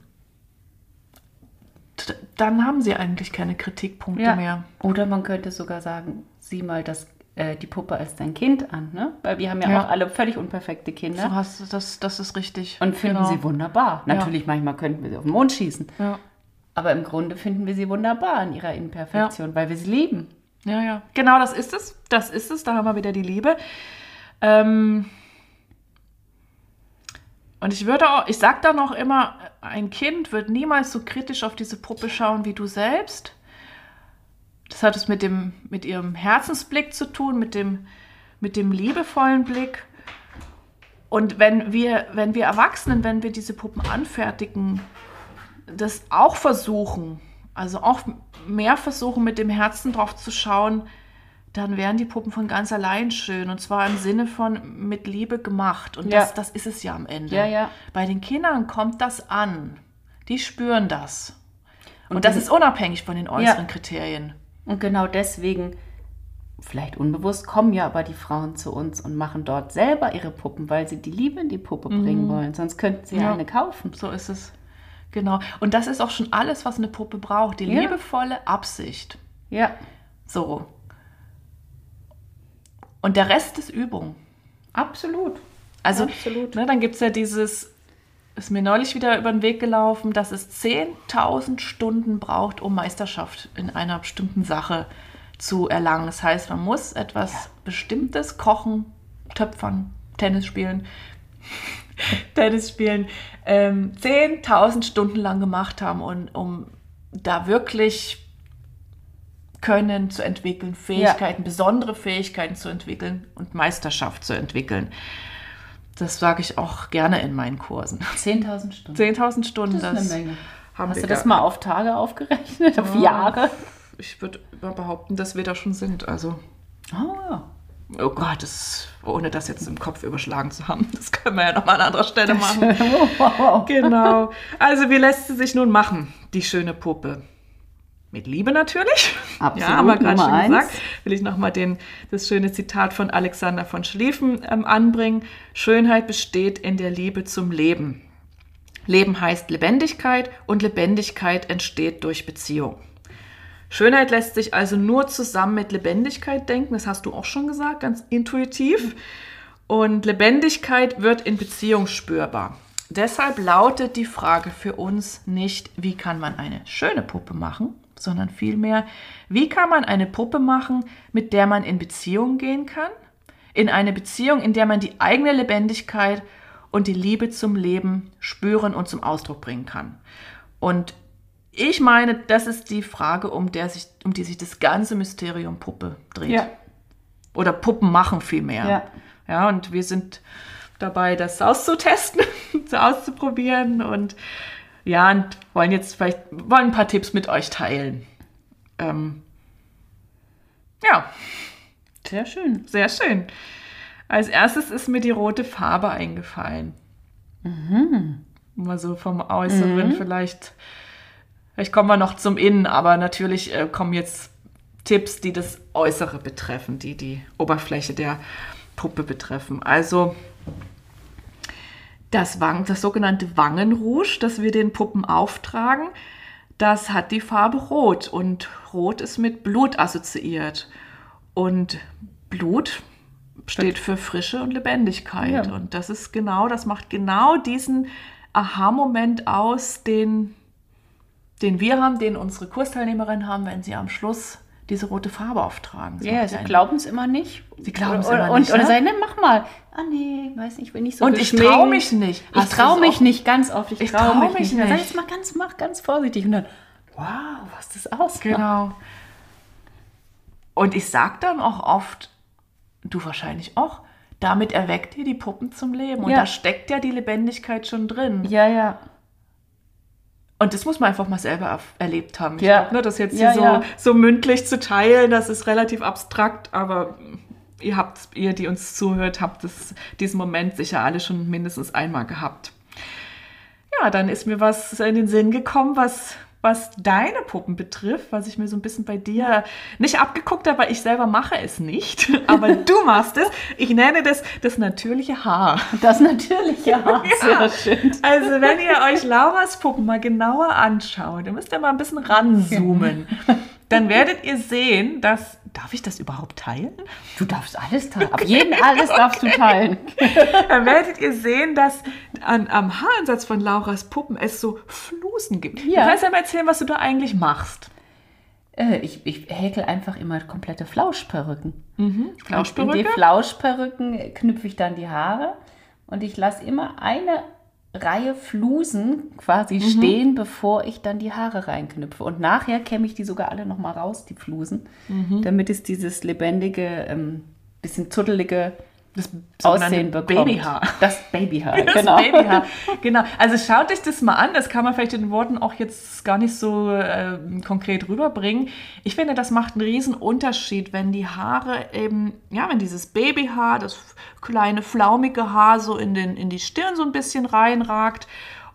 dann haben sie eigentlich keine Kritikpunkte
ja.
mehr.
Oder man könnte sogar sagen, sieh mal das äh, die Puppe als dein Kind an, ne? Weil wir haben ja,
Ja.
auch alle völlig unperfekte Kinder
Du hast, das, das ist richtig.
und finden
Genau.
sie wunderbar. Natürlich, manchmal könnten wir sie auf den Mond schießen,
Ja.
aber im Grunde finden wir sie wunderbar in ihrer Imperfektion, weil wir sie lieben.
Ja, ja. Genau, das ist es. Das ist es. Da haben wir wieder die Liebe. Ähm und ich würde auch, ich sag da noch immer, ein Kind wird niemals so kritisch auf diese Puppe schauen wie du selbst. Das hat es mit dem, mit ihrem Herzensblick zu tun, mit dem, mit dem liebevollen Blick. Und wenn wir, wenn wir Erwachsenen, wenn wir diese Puppen anfertigen, das auch versuchen, also auch mehr versuchen, mit dem Herzen drauf zu schauen, dann werden die Puppen von ganz allein schön. Und zwar im Sinne von mit Liebe gemacht. Und
Ja.
das, das ist es ja am Ende.
Ja, ja.
Bei den Kindern kommt das an. Die spüren das. Und,
Und
das ist unabhängig von den äußeren. Kriterien.
Und genau deswegen, vielleicht unbewusst, kommen ja aber die Frauen zu uns und machen dort selber ihre Puppen, weil sie die Liebe in die Puppe bringen wollen. Sonst könnten sie Ja. eine kaufen.
So ist es. Genau. Und das ist auch schon alles, was eine Puppe braucht. Die
Ja.
liebevolle Absicht.
Ja,
So. Und der Rest ist Übung.
absolut.
Also,
Absolut.
Ne, dann gibt es ja dieses, ist mir neulich wieder über den Weg gelaufen, dass es 10.000 Stunden braucht, um Meisterschaft in einer bestimmten Sache zu erlangen. Das heißt, man muss etwas Bestimmtes kochen, töpfern, Tennis spielen, Tennis spielen, ähm, 10.000 Stunden lang gemacht haben, und, um da wirklich Können zu entwickeln, Fähigkeiten, besondere Fähigkeiten zu entwickeln und Meisterschaft zu entwickeln. Das sage ich auch gerne in meinen Kursen.
10.000 Stunden.
10.000 Stunden,
Das ist eine Menge.
haben
Hast
wir
du das
da.
mal auf Tage aufgerechnet? Auf Jahre?
Ich würde behaupten, dass wir da schon sind. Also,
Ah,
oh Gott, das, ohne das jetzt im Kopf überschlagen zu haben, das können wir ja nochmal an anderer Stelle machen.
wow.
Genau. Also, wie lässt sie sich nun machen, die schöne Puppe? Mit Liebe natürlich.
Absolut,
ja, haben wir gerade
Nummer
schon
eins.
gesagt. Will ich nochmal das schöne Zitat von Alexander von Schlieffen ähm, anbringen. Schönheit besteht in der Liebe zum Leben. Leben heißt Lebendigkeit und Lebendigkeit entsteht durch Beziehung. Schönheit lässt sich also nur zusammen mit Lebendigkeit denken, das hast du auch schon gesagt, ganz intuitiv. Und Lebendigkeit wird in Beziehung spürbar. Deshalb lautet die Frage für uns nicht, wie kann man eine schöne Puppe machen, sondern vielmehr, wie kann man eine Puppe machen, mit der man in Beziehung gehen kann? In eine Beziehung, in der man die eigene Lebendigkeit und die Liebe zum Leben spüren und zum Ausdruck bringen kann. Und ich meine, das ist die Frage, um, der sich, um die sich das ganze Mysterium Puppe dreht.
Ja.
Oder Puppen machen vielmehr.
Ja.
ja, und wir sind dabei, das auszutesten, auszuprobieren und ja, und wollen jetzt vielleicht wollen ein paar Tipps mit euch teilen. Ähm, ja,
Sehr schön.
sehr schön. Als erstes ist mir die rote Farbe eingefallen. Mal so vom Äußeren vielleicht. Vielleicht kommen wir noch zum Innen, aber natürlich äh, kommen jetzt Tipps, die das Äußere betreffen, die die Oberfläche der Puppe betreffen. Also das, Wangen, das sogenannte Wangenrouge, das wir den Puppen auftragen, das hat die Farbe Rot und Rot ist mit Blut assoziiert. Und Blut steht für Frische und Lebendigkeit.
Ja.
Und das ist genau, das macht genau diesen Aha-Moment aus, den, den wir haben, den unsere Kursteilnehmerinnen haben, wenn sie am Schluss diese rote Farbe auftragen. Das
Ja, sie glauben es immer nicht.
Sie glauben's
Oder-
immer
und,
nicht,
Oder
ne?
sagen, ne, mach mal. Ah nee, weiß nicht, ich bin nicht so
Und ich
geschminkt.
trau mich nicht.
Ich traue mich nicht ganz oft. Ich,
Ich
traue
trau
mich,
mich
nicht. Dann Sag
nicht.
jetzt mal ganz, mach ganz vorsichtig. Und dann, wow, was das ausmacht.
Genau. Und ich sag dann auch oft, du wahrscheinlich auch, damit erweckt ihr die Puppen zum Leben. Und
Ja.
da steckt ja die Lebendigkeit schon drin.
Ja, ja.
Und das muss man einfach mal selber erlebt haben. Ich
Ja.
glaub, ne, das jetzt
Ja,
hier so,
ja.
so mündlich zu teilen, das ist relativ abstrakt, aber ihr habt, ihr, die uns zuhört, habt das, diesen Moment sicher alle schon mindestens einmal gehabt. Ja, dann ist mir was in den Sinn gekommen, was, was deine Puppen betrifft, was ich mir so ein bisschen bei dir nicht abgeguckt habe, weil ich selber mache es nicht, aber du machst es. Ich nenne das das natürliche Haar.
Das natürlich, ja. Sehr schön.
Also, wenn ihr euch Lauras Puppen mal genauer anschaut, dann müsst ihr mal ein bisschen ranzoomen. Dann werdet ihr sehen, dass darf ich das überhaupt teilen?
Du darfst alles teilen. Ab jeden alles darfst du teilen.
Dann werdet ihr sehen, dass an, am Haaransatz von Lauras Puppen es so Flusen gibt.
Ja.
Du kannst ja mal erzählen, was du da eigentlich machst.
Äh, ich, ich häkel einfach immer komplette Flauschperücken.
Mhm.
Und in die Flauschperücken knüpfe ich dann die Haare und ich lasse immer eine Reihe Flusen quasi stehen, bevor ich dann die Haare reinknüpfe. Und nachher kämme ich die sogar alle nochmal raus, die Flusen, damit es dieses lebendige, ähm, bisschen zuddelige
Das
Aussehen bekommt.
Babyhaar.
Das Babyhaar,
Das
genau.
Babyhaar. Genau. Also schaut euch das mal an. Das kann man vielleicht in den Worten auch jetzt gar nicht so äh, konkret rüberbringen. Ich finde, das macht einen riesen Unterschied, wenn die Haare eben, ja, wenn dieses Babyhaar, das kleine flaumige Haar so in, den, in die Stirn so ein bisschen reinragt.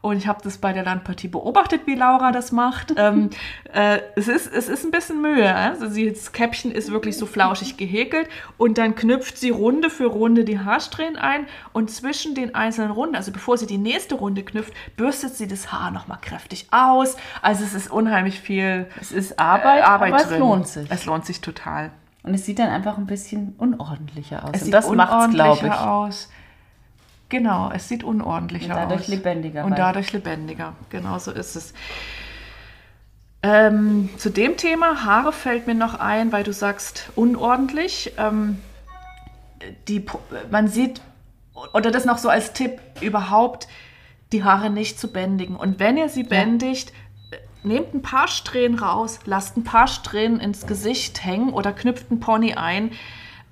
Und ich habe das bei der Landpartie beobachtet, wie Laura das macht. ähm, äh, es, ist, es ist ein bisschen Mühe. Also sie, das Käppchen ist wirklich so flauschig gehäkelt und dann knüpft sie Runde für Runde die Haarsträhnen ein und zwischen den einzelnen Runden, also bevor sie die nächste Runde knüpft, bürstet sie das Haar nochmal kräftig aus. Also es ist unheimlich viel
Es ist Arbeit,
äh, Arbeit
aber
drin.
es lohnt sich.
Es lohnt sich total.
Und es sieht dann einfach ein bisschen unordentlicher aus.
Es
und
sieht
das macht's, glaube ich.
aus. Genau, es sieht unordentlicher
Und dadurch
aus.
lebendiger,
Und dadurch lebendiger. Genau so ist es. Ähm, zu dem Thema Haare fällt mir noch ein, weil du sagst unordentlich. Ähm, die, man sieht, oder das noch so als Tipp, überhaupt die Haare nicht zu bändigen. Und wenn ihr sie bändigt, nehmt ein paar Strähnen raus, lasst ein paar Strähnen ins Gesicht hängen oder knüpft einen Pony ein.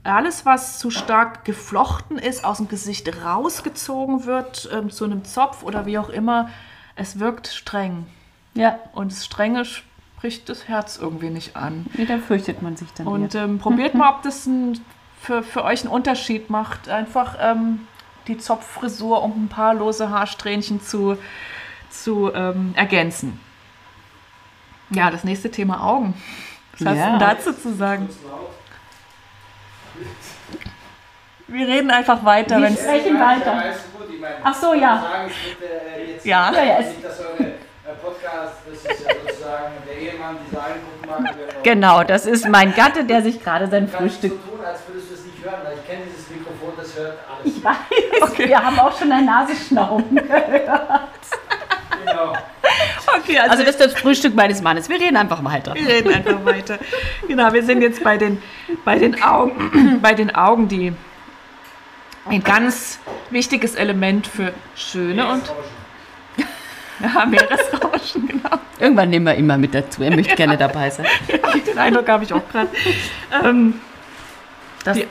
Alles, was zu stark geflochten ist, aus dem Gesicht rausgezogen wird, ähm, zu einem Zopf oder wie auch immer, es wirkt streng.
Ja,
Und das Strenge spricht das Herz irgendwie nicht an.
nee, da fürchtet man sich dann
Und ähm, probiert mal, ob das ein, für, für euch einen Unterschied macht. Einfach ähm, die Zopffrisur, um ein paar lose Haarsträhnchen zu, zu ähm, ergänzen. Ja, das nächste Thema Augen. Was hast
Ja.
du denn dazu zu sagen? Wir reden einfach weiter,
Wir sprechen weiter. Ach so, ja.
Ja.
Ja, ja,
äh, Podcast, das ist ja sozusagen der Ehemann dieser einen Gruppenmarke.
Genau, das ist mein Gatte, der sich gerade sein Frühstück.
so tun, als würdest du es nicht hören, weil ich kenne dieses Mikrofon, das hört alles.
Ich weiß, wir haben auch schon ein Nasenschnauben gehört.
Genau.
Okay,
Also das ist das Frühstück meines Mannes. Wir reden einfach weiter.
Wir reden einfach weiter. Genau, wir sind jetzt bei den, bei den Augen, bei den Augen, die ein ganz wichtiges Element für schöne und ja, Meeresrauschen, genau.
Irgendwann nehmen wir ihn mal mit dazu. Er möchte gerne dabei sein.
Den Eindruck habe ich auch gerade. Ähm, Die-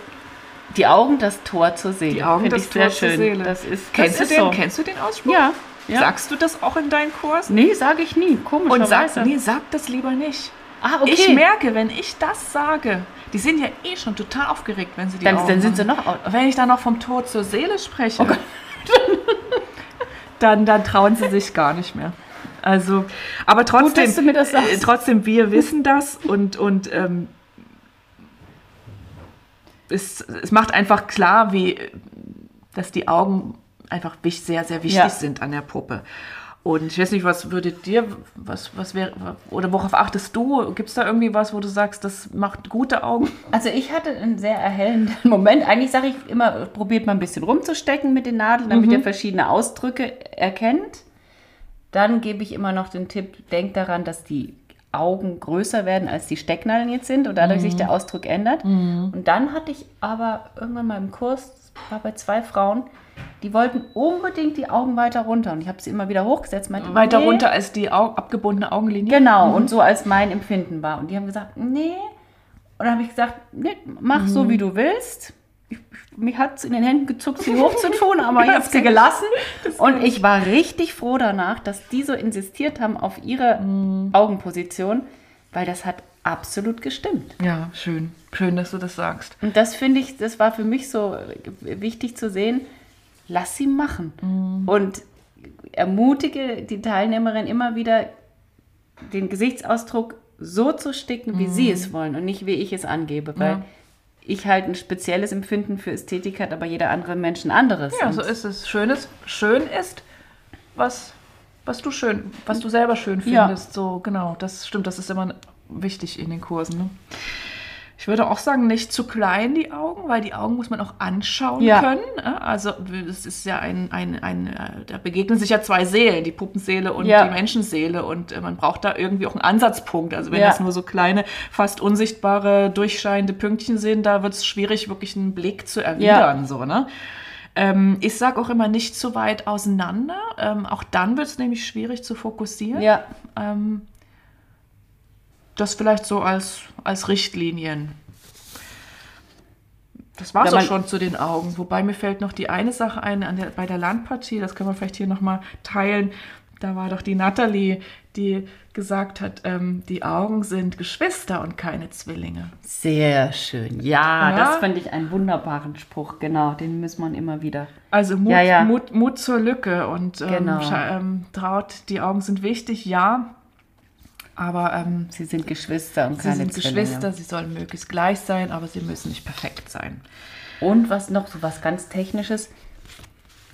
die, Augen, das Tor zur Seele.
Die Augen,
Finde
das Tor zur
schön.
Seele.
Das ist,
kennst,
das
du den, kennst du den Ausspruch?
Ja. Ja.
Sagst du das auch in deinen Kursen?
nee, sage ich nie. Komisch.
Und sag, nee, sag das lieber nicht.
Ah, okay.
Ich merke, wenn ich das sage, die sind ja eh schon total aufgeregt, wenn sie die
dann,
Augen
dann sind sie noch.
Wenn ich dann noch vom Tod zur Seele spreche, dann, dann trauen sie sich gar nicht mehr. Also, aber trotzdem,
dass du mir das sagst.
äh, trotzdem, wir wissen das und, und ähm, es, es macht einfach klar, wie, dass die Augen einfach sehr, sehr wichtig
Ja.
sind an der Puppe. Und ich weiß nicht, was würde dir, was, was wäre, oder worauf achtest du? Gibt es da irgendwie was, wo du sagst, das macht gute Augen?
Also ich hatte einen sehr erhellenden Moment. Eigentlich sage ich immer, probiert mal ein bisschen rumzustecken mit den Nadeln, damit
Mhm.
ihr verschiedene Ausdrücke erkennt. Dann gebe ich immer noch den Tipp, denkt daran, dass die Augen größer werden, als die Stecknadeln jetzt sind und dadurch
Mhm.
sich der Ausdruck ändert. Und dann hatte ich aber irgendwann mal im Kurs, war bei zwei Frauen, die wollten unbedingt die Augen weiter runter. Und ich habe sie immer wieder hochgesetzt. Meinte,
Weiter
nee.
runter als die Au abgebundene Augenlinie?
Genau, und so als mein Empfinden war. Und die haben gesagt, nee. Und dann habe ich gesagt, nee, mach so, wie du willst. Ich, mich hat es in den Händen gezuckt, sie hochzutun, aber ich habe sie gelassen. Und ich war richtig froh danach, dass die so insistiert haben auf ihre Augenposition, weil das hat absolut gestimmt.
Ja, schön. Schön, dass du das sagst.
Und das finde ich, das war für mich so wichtig zu sehen, lass sie machen. Und ermutige die Teilnehmerin immer wieder, den Gesichtsausdruck so zu sticken, wie sie es wollen und nicht wie ich es angebe. Weil
Ja.
ich halt ein spezielles Empfinden für Ästhetik hat, aber jeder andere Mensch ein anderes.
Ja, so ist es. Schönes, schön ist, was, was du schön, was du selber schön
Ja.
findest. So, genau, das stimmt, das ist immer wichtig in den Kursen. Ne? Ich würde auch sagen, nicht zu klein die Augen, weil die Augen muss man auch anschauen
Ja.
können. ne? Also es ist ja ein, ein, ein, äh, da begegnen sich ja zwei Seelen, die Puppenseele und
Ja.
die Menschenseele. Und äh, man braucht da irgendwie auch einen Ansatzpunkt. Also wenn
Ja.
das nur so kleine, fast unsichtbare, durchscheinende Pünktchen sind, da wird es schwierig, wirklich einen Blick zu erwidern. So, ne? ähm, ich sage auch immer nicht zu weit auseinander. Ähm, auch dann wird es nämlich schwierig zu fokussieren.
Ja.
Ähm, das vielleicht so als, als Richtlinien. Das war es auch schon zu den Augen. Wobei mir fällt noch die eine Sache ein an der, bei der Landpartie, das können wir vielleicht hier nochmal teilen. Da war doch die Natalie, die gesagt hat, ähm, die Augen sind Geschwister und keine Zwillinge.
Sehr schön. Ja,
Ja.
das fand ich einen wunderbaren Spruch. Genau, den muss man immer wieder.
Also Mut,
Ja, ja.
Mut, Mut zur Lücke und ähm,
Genau.
ähm, traut, die Augen sind wichtig, ja. Aber ähm,
Sie sind Geschwister und
sie
keine
sind
Zwillinge.
Geschwister, sie sollen möglichst gleich sein, aber sie müssen nicht perfekt sein.
Und was noch, so was ganz Technisches.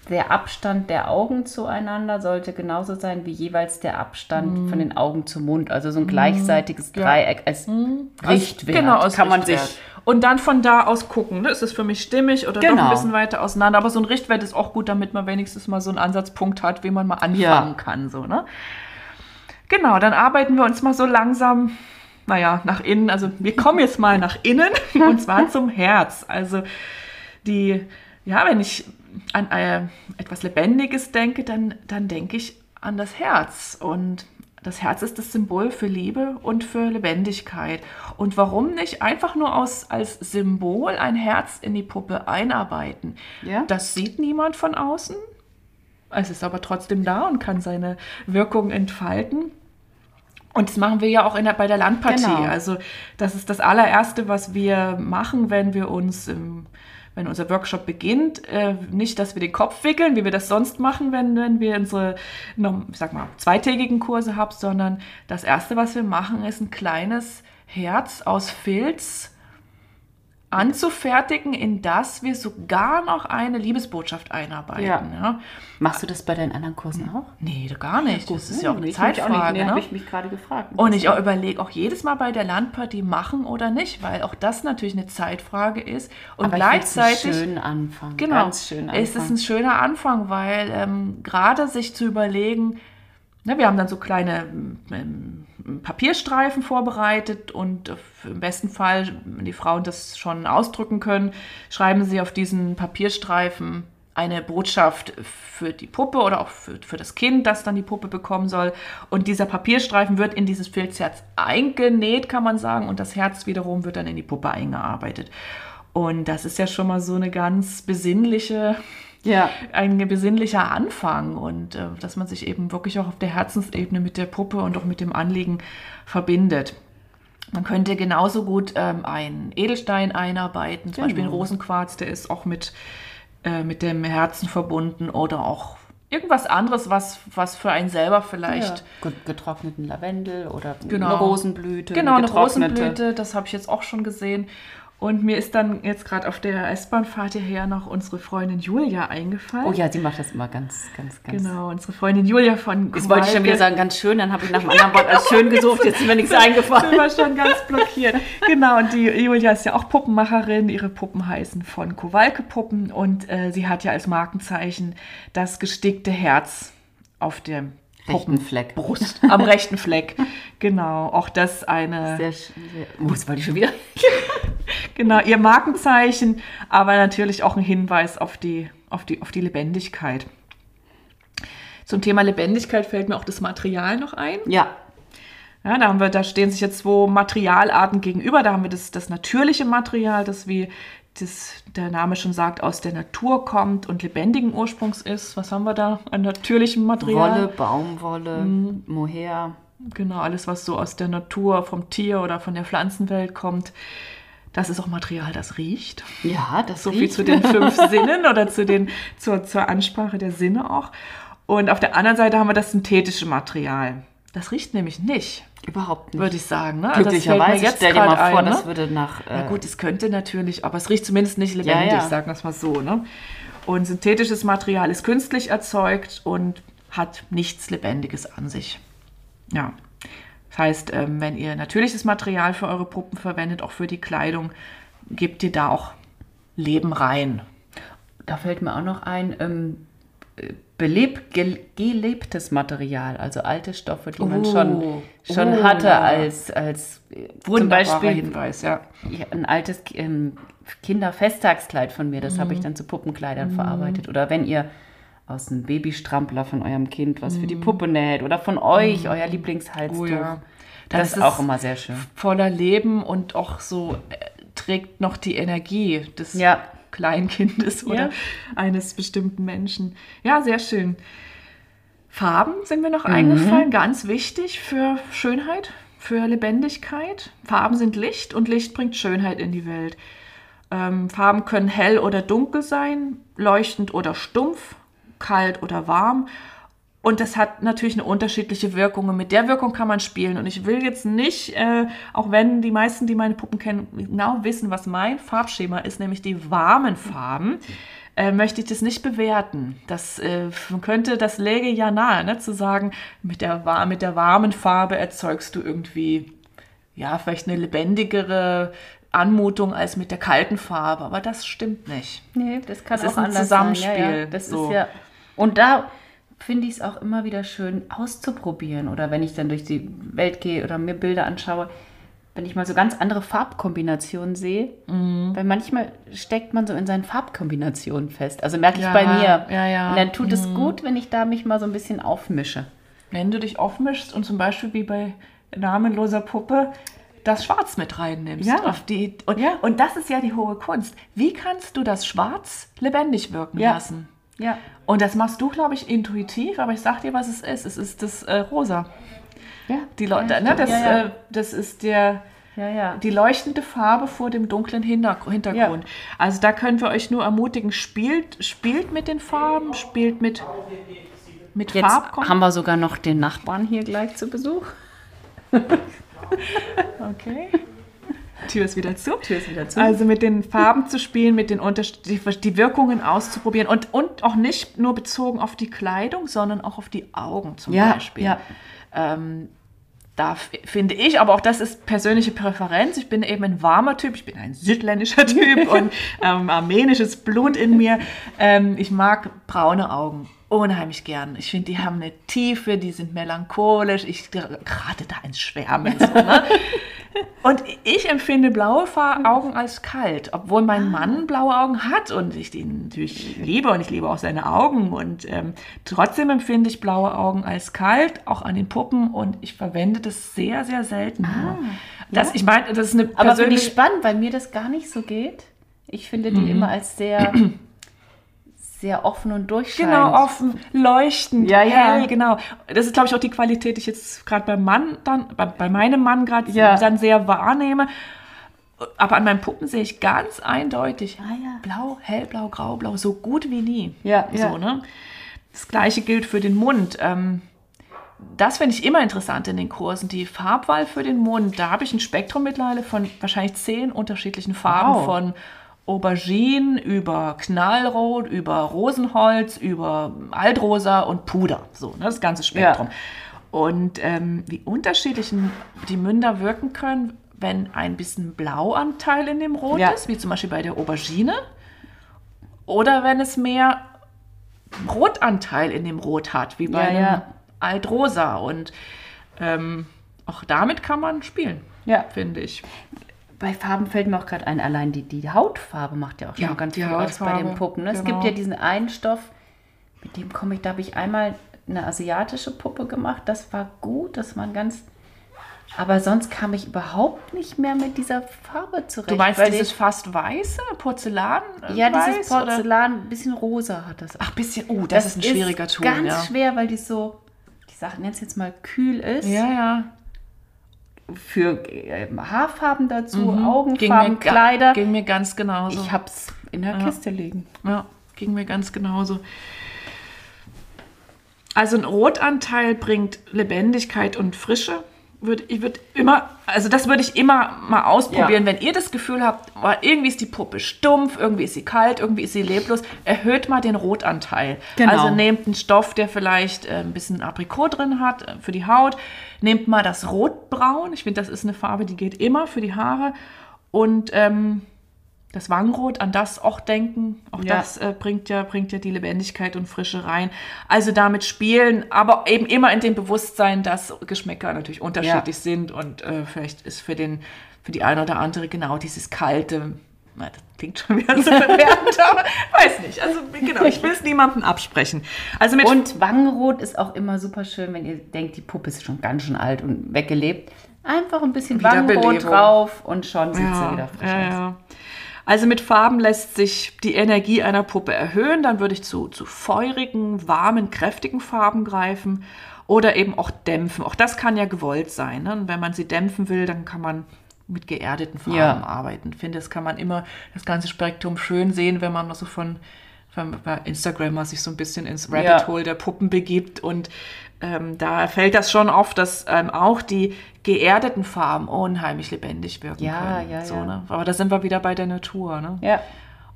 Der Abstand der Augen zueinander sollte genauso sein wie jeweils der Abstand von den Augen zum Mund. Also so ein gleichseitiges
Ja.
Dreieck als Richtwert.
genau, als
kann man
Richtwert.
sich.
Und dann von da aus gucken, ne? ist es für mich stimmig oder doch
Genau.
ein bisschen weiter auseinander. Aber so ein Richtwert ist auch gut, damit man wenigstens mal so einen Ansatzpunkt hat, wie man mal anfangen
Ja.
kann. So, ne? Genau, dann arbeiten wir uns mal so langsam, naja, nach innen. Also wir kommen jetzt mal nach innen und zwar zum Herz. Also die, ja, wenn ich an äh, etwas Lebendiges denke, dann, dann denke ich an das Herz. Und das Herz ist das Symbol für Liebe und für Lebendigkeit. Und warum nicht einfach nur aus, als Symbol ein Herz in die Puppe einarbeiten?
Ja.
Das sieht niemand von außen. Es ist aber trotzdem da und kann seine Wirkung entfalten. Und das machen wir ja auch der, bei der Landpartie.
Genau.
Also das ist das allererste, was wir machen, wenn wir uns, im, wenn unser Workshop beginnt. Äh, nicht, dass wir den Kopf wickeln, wie wir das sonst machen, wenn, wenn wir unsere, ich sag mal, zweitägigen Kurse haben, sondern das erste, was wir machen, ist ein kleines Herz aus Filz anzufertigen, in das wir sogar noch eine Liebesbotschaft einarbeiten.
Ja.
Ja.
Machst du das bei deinen anderen Kursen auch?
Nee, gar nicht. Das ist ja auch eine
Ich auch nicht.
Zeitfrage.
Nee,
ne?
habe ich mich gerade gefragt.
Und ich auch überlege auch jedes Mal bei der Landpartie machen oder nicht, weil auch das natürlich eine Zeitfrage ist. Und
Aber ich
gleichzeitig
einen schönen Anfang.
Genau.
Ganz schön Anfang.
Es ist ein schöner Anfang, weil ähm, gerade sich zu überlegen, ne, wir haben dann so kleine ähm, Papierstreifen vorbereitet und im besten Fall, wenn die Frauen das schon ausdrücken können, schreiben sie auf diesen Papierstreifen eine Botschaft für die Puppe oder auch für, für das Kind, das dann die Puppe bekommen soll. Und dieser Papierstreifen wird in dieses Filzherz eingenäht, kann man sagen, und das Herz wiederum wird dann in die Puppe eingearbeitet. Und das ist ja schon mal so eine ganz besinnliche,
ja.
ein besinnlicher Anfang und äh, dass man sich eben wirklich auch auf der Herzensebene mit der Puppe und auch mit dem Anliegen verbindet. Man könnte genauso gut ähm, einen Edelstein einarbeiten, zum Beispiel einen
Genau.
Rosenquarz, der ist auch mit, äh, mit dem Herzen verbunden oder auch irgendwas anderes, was, was für einen selber vielleicht
ja. Ge- Getrockneten Lavendel oder
Genau.
eine Rosenblüte.
Genau, eine
getrocknete.
Rosenblüte, das habe ich jetzt auch schon gesehen. Und mir ist dann jetzt gerade auf der S-Bahn-Fahrt hierher noch unsere Freundin Julia eingefallen.
Oh ja, sie macht das immer ganz, ganz, ganz.
Genau, unsere Freundin Julia von
Jetzt wollte ich schon wieder sagen, ganz schön, dann habe ich nach einem anderen Wort als schön gesucht, jetzt ist mir nichts eingefallen.
sind wir schon ganz blockiert. Genau, und die Julia ist ja auch Puppenmacherin. Ihre Puppen heißen von Kowalke Puppen und äh, sie hat ja als Markenzeichen das gestickte Herz auf dem
Rechten Fleck.
Brust, am rechten Fleck. Genau, auch das eine,
Sehr, sehr, oh, jetzt wollte ich schon wieder.
genau, ihr Markenzeichen, aber natürlich auch ein Hinweis auf die, auf die, auf die Lebendigkeit. Zum Thema Lebendigkeit fällt mir auch das Material noch ein.
Ja,
Ja, da, haben wir, da stehen sich jetzt zwei Materialarten gegenüber. Da haben wir das, das natürliche Material, das wie das, der Name schon sagt, aus der Natur kommt und lebendigen Ursprungs ist. Was haben wir da an natürlichem Material?
Wolle, Baumwolle,
Mhm.
Mohair.
Genau, alles, was so aus der Natur, vom Tier oder von der Pflanzenwelt kommt. Das ist auch Material, das riecht.
Ja, das
So viel
riecht.
zu den fünf Sinnen oder zu den, zur, zur Ansprache der Sinne auch. Und auf der anderen Seite haben wir das synthetische Material. Das riecht nämlich nicht,
Überhaupt nicht.
würde ich sagen. Ne?
Glücklicherweise,
jetzt
stell dir mal vor,
ein, ne?
das würde nach. Äh,
Na gut, es könnte natürlich, aber es riecht zumindest nicht lebendig,
ja.
sagen wir es mal so. Ne? Und synthetisches Material ist künstlich erzeugt und hat nichts Lebendiges an sich. Ja. Das heißt, ähm, wenn ihr natürliches Material für eure Puppen verwendet, auch für die Kleidung, gebt ihr da auch Leben rein.
Da fällt mir auch noch ein, ähm, belebt, ge gelebtes Material, also alte Stoffe, die man
Oh,
schon, schon
oh,
hatte
ja.
als, als zum Beispiel
Hinweis, ja.
ein altes ähm, Kinderfesttagskleid von mir, das
Mhm.
habe ich dann zu Puppenkleidern verarbeitet. Oder wenn ihr aus einem Babystrampler von eurem Kind was für die Puppe näht oder von euch, euer Lieblingshalstuch.
Mhm. Oh ja.
Das,
Das
ist auch immer sehr schön.
Voller Leben und auch so äh, trägt noch die Energie des
Ja.
Kleinkindes oder
Ja.
eines bestimmten Menschen. Ja, sehr schön. Farben sind mir noch eingefallen, ganz wichtig für Schönheit, für Lebendigkeit. Farben sind Licht und Licht bringt Schönheit in die Welt. Ähm, Farben können hell oder dunkel sein, leuchtend oder stumpf, kalt oder warm. Und das hat natürlich eine unterschiedliche Wirkung. Und mit der Wirkung kann man spielen. Und ich will jetzt nicht, äh, auch wenn die meisten, die meine Puppen kennen, genau wissen, was mein Farbschema ist, nämlich die warmen Farben, äh, möchte ich das nicht bewerten. Das äh, man könnte, das läge ja nahe, ne, zu sagen, mit der, mit der warmen Farbe erzeugst du irgendwie, ja, vielleicht eine lebendigere Anmutung als mit der kalten Farbe. Aber das stimmt nicht.
Nee, das kann
Das
auch
ist ein
anders sein. Ja,
Zusammenspiel,
ja. Das
so.
ist ja. Und da finde ich es auch immer wieder schön auszuprobieren. Oder wenn ich dann durch die Welt gehe oder mir Bilder anschaue, wenn ich mal so ganz andere Farbkombinationen sehe.
Mhm.
Weil manchmal steckt man so in seinen Farbkombinationen fest. Also merke ich
Ja,
bei mir.
ja, ja. Mhm.
Und dann tut es gut, wenn ich da mich mal so ein bisschen aufmische.
Wenn du dich aufmischst und zum Beispiel wie bei namenloser Puppe das Schwarz mit reinnimmst.
Ja.
Die, und,
Ja.
und das ist ja die hohe Kunst. Wie kannst du das Schwarz lebendig wirken
Ja.
lassen?
Ja.
Und das machst du, glaube ich, intuitiv, aber ich sag dir, was es ist. Es ist das äh, Rosa.
Ja.
Die Leute,
ja,
ne, das,
ja, ja.
Äh, das ist der,
ja, ja.
die leuchtende Farbe vor dem dunklen Hinter Hintergrund. Also da können wir euch nur ermutigen, spielt, spielt mit den Farben, spielt mit, mit
Jetzt
Farbkom-
haben wir sogar noch den Nachbarn hier gleich zu Besuch.
Okay. Tür ist wieder zu.
Tür ist wieder zu.
Also mit den Farben zu spielen, mit den Unters die, die Wirkungen auszuprobieren und, und auch nicht nur bezogen auf die Kleidung, sondern auch auf die Augen zum
Ja,
Beispiel.
ja.
Ähm, da finde ich, aber auch das ist persönliche Präferenz. Ich bin eben ein warmer Typ, ich bin ein südländischer Typ und ähm, armenisches Blut in mir. Ähm, ich mag braune Augen unheimlich gern. Ich finde, die haben eine Tiefe, die sind melancholisch. Ich gerate da ins Schwärmen. So, ne? Und ich empfinde blaue Fa- Augen als kalt, obwohl mein Mann blaue Augen hat und ich den natürlich liebe und ich liebe auch seine Augen. Und ähm, trotzdem empfinde ich blaue Augen als kalt, auch an den Puppen und ich verwende das sehr, sehr selten. nur. das, Ich meine, das ist eine
Aber finde ich spannend, weil mir das gar nicht so geht. Ich finde die immer als sehr, sehr offen und durchscheinend.
Genau, offen, leuchtend,
Ja, ja.
hell, genau. Das ist, glaube ich, auch die Qualität, die ich jetzt gerade beim Mann dann, bei, bei meinem Mann gerade
Ja.
dann sehr wahrnehme. Aber an meinen Puppen sehe ich ganz eindeutig
Ah, ja.
blau, hellblau, graublau, so gut wie nie.
Ja, ja.
so, ne? Das gleiche gilt für den Mund. Ähm, das finde ich immer interessant in den Kursen. Die Farbwahl für den Mund, da habe ich ein Spektrum mittlerweile von wahrscheinlich zehn unterschiedlichen Farben
Wow.
von Aubergine über Knallrot, über Rosenholz, über Altrosa und Puder. So, ne, das ganze Spektrum. Und ähm, wie unterschiedlich die Münder wirken können, wenn ein bisschen Blauanteil in dem Rot
Ja.
ist, wie zum Beispiel bei der Aubergine, oder wenn es mehr Rotanteil in dem Rot hat, wie bei
Ja,
einem
ja.
Altrosa. Und ähm, auch damit kann man spielen,
Ja.
finde ich.
Bei Farben fällt mir auch gerade ein, allein die, die Hautfarbe macht ja auch schon
Ja,
ganz viel aus bei den Puppen. Ne? Es
genau.
gibt ja diesen einen Stoff, mit dem komme ich, da habe ich einmal eine asiatische Puppe gemacht. Das war gut, das war ganz. Aber sonst kam ich überhaupt nicht mehr mit dieser Farbe zurecht.
Du meinst dieses fast weiße Porzellan? äh,
ja, dieses
weiß, oder?
Porzellan, ein bisschen rosa hat das.
Ach, bisschen, oh, das, ist ein schwieriger Ton.
ganz
ja.
schwer, weil die so, ich sage jetzt jetzt mal kühl ist.
Ja, ja.
Für äh, Haarfarben dazu,
Ging mir
Augenfarben,
ga-
Kleider.
Ging mir ganz genauso.
Ich hab's in der
Ja.
Kiste liegen.
Ja, ging mir ganz genauso. Also ein Rotanteil bringt Lebendigkeit und Frische. Würde ich würde immer, also das würde ich immer mal ausprobieren,
Ja.
wenn ihr das Gefühl habt, oh, irgendwie ist die Puppe stumpf, irgendwie ist sie kalt, irgendwie ist sie leblos, erhöht mal den Rotanteil.
Genau.
Also nehmt einen Stoff, der vielleicht äh, ein bisschen Aprikot drin hat äh, für die Haut, nehmt mal das Rotbraun, ich finde, das ist eine Farbe, die geht immer für die Haare und ähm, das Wangenrot, an das auch denken, auch
Ja.
das äh, bringt, ja, bringt ja die Lebendigkeit und Frische rein. Also damit spielen, aber eben immer in dem Bewusstsein, dass Geschmäcker natürlich unterschiedlich sind und äh, vielleicht ist für, den, für die eine oder andere genau dieses kalte, na, das klingt schon wieder so bewertend, aber weiß nicht. Also genau, ich will es niemandem absprechen. Also mit
Und Wangenrot ist auch immer super schön, wenn ihr denkt, die Puppe ist schon ganz schön alt und weggelebt. Einfach ein bisschen Wangenrot drauf und schon sieht sie wieder frisch
ja,
aus.
Ja. Also mit Farben lässt sich die Energie einer Puppe erhöhen. Dann würde ich zu, zu feurigen, warmen, kräftigen Farben greifen oder eben auch dämpfen. Auch das kann ja gewollt sein. Ne? Und wenn man sie dämpfen will, dann kann man mit geerdeten Farben
Ja.
arbeiten. Ich finde, das kann man immer das ganze Spektrum schön sehen, wenn man so von, von bei Instagram mal sich so ein bisschen ins Rabbit
Ja.
Hole der Puppen begibt und ähm, da fällt das schon auf, dass ähm, auch die geerdeten Farben unheimlich lebendig wirken
Ja,
können.
ja,
so,
ja.
Ne? Aber da sind wir wieder bei der Natur. Ne?
Ja.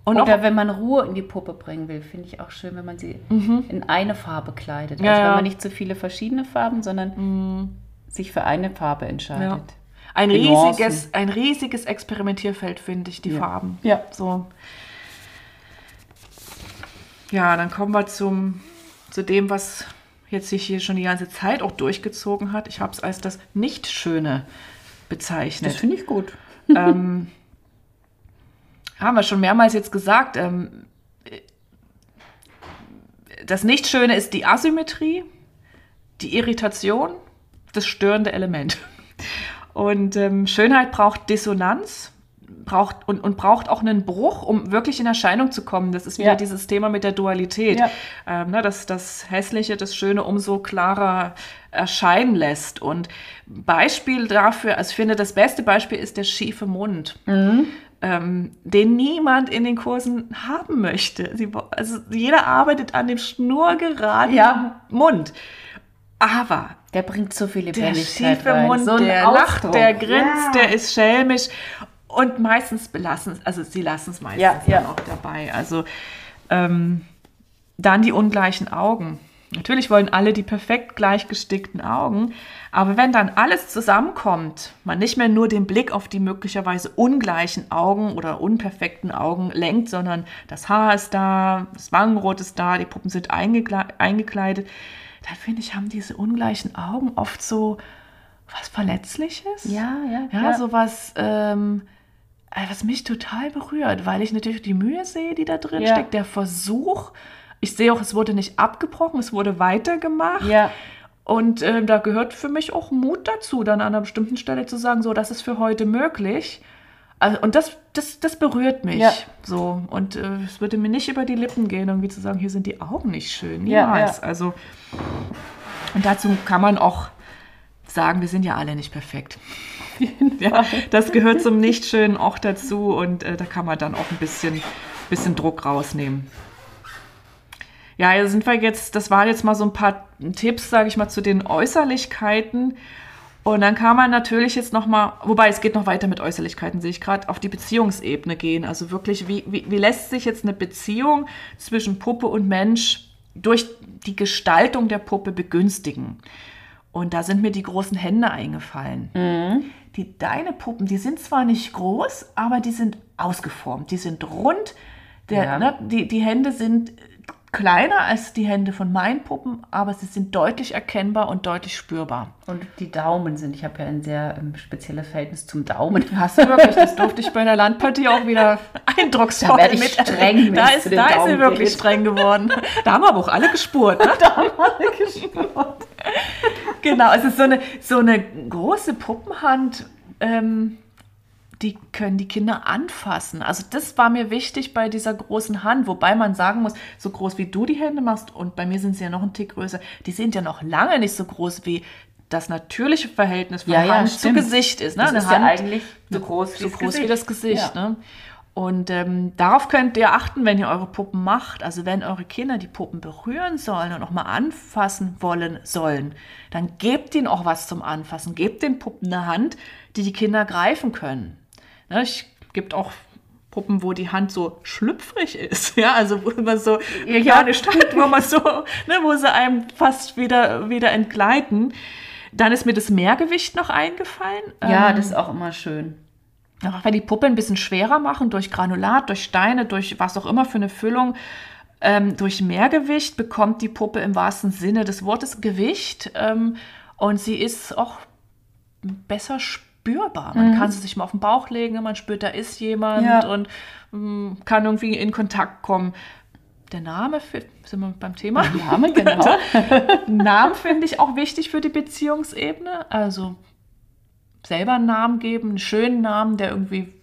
Und
Oder
auch-
wenn man Ruhe in die Puppe bringen will, finde ich auch schön, wenn man sie in eine Farbe kleidet. Also
Ja,
wenn
ja.
man nicht zu viele verschiedene Farben, sondern sich für eine Farbe entscheidet.
Ja. Ein riesiges, ein riesiges Experimentierfeld, finde ich, die. Farben.
Ja.
So. Ja, dann kommen wir zum, zu dem, was jetzt sich hier schon die ganze Zeit auch durchgezogen hat. Ich habe es als das Nicht-Schöne bezeichnet.
Das finde ich gut.
ähm, haben wir schon mehrmals jetzt gesagt, ähm, das Nichtschöne ist die Asymmetrie, die Irritation, das störende Element. Und ähm, Schönheit braucht Dissonanz braucht und, und braucht auch einen Bruch, um wirklich in Erscheinung zu kommen. Das ist wieder
Ja.
dieses Thema mit der Dualität,
Ja.
ähm, ne, dass das Hässliche, das Schöne umso klarer erscheinen lässt. Und Beispiel dafür, also ich finde, das beste Beispiel ist der schiefe Mund ähm, den niemand in den Kursen haben möchte. Sie, also jeder arbeitet an dem schnurgeraden
Ja.
Mund. Aber
Der bringt so viel
der
Lebendigkeit
schiefe
rein.
Mund,
so
der lacht,
Ausdruck.
der grinst,
Ja.
der ist schelmisch. Und meistens belassen es, also sie lassen es meistens
Ja, ja.
auch dabei. Also ähm, dann die ungleichen Augen. Natürlich wollen alle die perfekt gleich gestickten Augen, aber wenn dann alles zusammenkommt, man nicht mehr nur den Blick auf die möglicherweise ungleichen Augen oder unperfekten Augen lenkt, sondern das Haar ist da, das Wangenrot ist da, die Puppen sind eingekle eingekleidet, dann finde ich, haben diese ungleichen Augen oft so was Verletzliches.
Ja, ja,
Ja,
ja.
sowas, ähm, äh, was mich total berührt, weil ich natürlich die Mühe sehe, die da drin
Ja.
steckt, der Versuch. Ich sehe auch, es wurde nicht abgebrochen, es wurde weitergemacht.
Ja.
Und ähm, da gehört für mich auch Mut dazu, dann an einer bestimmten Stelle zu sagen, so, das ist für heute möglich. Also, und das, das, das berührt mich.
Ja.
So. Und äh, es würde mir nicht über die Lippen gehen, irgendwie zu sagen, hier sind die Augen nicht schön.
Ja,
Niemals.
ja.
Also, und dazu kann man auch sagen, wir sind ja alle nicht perfekt. Ja, das gehört zum Nichtschönen auch dazu und äh, da kann man dann auch ein bisschen, bisschen Druck rausnehmen. Ja, hier sind wir jetzt, das waren jetzt mal so ein paar Tipps, sage ich mal, zu den Äußerlichkeiten. Und dann kann man natürlich jetzt noch mal, wobei es geht noch weiter mit Äußerlichkeiten, sehe ich gerade, auf die Beziehungsebene gehen. Also wirklich, wie, wie, wie lässt sich jetzt eine Beziehung zwischen Puppe und Mensch durch die Gestaltung der Puppe begünstigen? Und da sind mir die großen Hände eingefallen. Die deine Puppen, die sind zwar nicht groß, aber die sind ausgeformt, die sind rund. Der,
Ja.
ne, die, die Hände sind kleiner als die Hände von meinen Puppen, aber sie sind deutlich erkennbar und deutlich spürbar.
Und die Daumen sind, ich habe ja ein sehr ähm, spezielles Verhältnis zum Daumen.
Hast du wirklich, das durfte ich bei der Landpartie auch wieder eindrucksvoll
Da
mit-
streng,
Da ist, da ist sie wirklich
geht.
streng geworden. Da haben wir aber auch alle gespurt. Ne? Da haben alle gespurt. Genau, es ist so eine, so eine große Puppenhand, ähm, die können die Kinder anfassen. Also das war mir wichtig bei dieser großen Hand, wobei man sagen muss, so groß wie du die Hände machst und bei mir sind sie ja noch ein Tick größer, die sind ja noch lange nicht so groß wie das natürliche Verhältnis von
Ja, ja,
Hand zu
stimmt.
Gesicht ist. Ne?
Das
Eine
ist ja
Hand
eigentlich so groß wie
so
das
groß wie
Gesicht.
das Gesicht.
Ja.
Ne? Und ähm, darauf könnt ihr achten, wenn ihr eure Puppen macht. Also wenn eure Kinder die Puppen berühren sollen und auch mal anfassen wollen sollen, dann gebt ihnen auch was zum Anfassen. Gebt den Puppen eine Hand, die die Kinder greifen können. Ne, ich gibt auch Puppen, wo die Hand so schlüpfrig ist, ja, also wo man so
Ja.
kleine Stadt, wo man so, ne, wo sie einem fast wieder, wieder entgleiten. Dann ist mir das Mehrgewicht noch eingefallen.
Ja,
Ähm,
das ist auch immer schön.
Auch wenn die Puppe ein bisschen schwerer machen, durch Granulat, durch Steine, durch was auch immer für eine Füllung, ähm, durch Mehrgewicht bekommt die Puppe im wahrsten Sinne des Wortes Gewicht ähm, und sie ist auch besser spürbar. Man kann sie sich mal auf den Bauch legen, man spürt, da ist jemand
Ja.
und ähm, kann irgendwie in Kontakt kommen. Der Name, für- sind wir beim Thema?
Name, genau.
Namen finde ich auch wichtig für die Beziehungsebene. Also selber einen Namen geben, einen schönen Namen, der irgendwie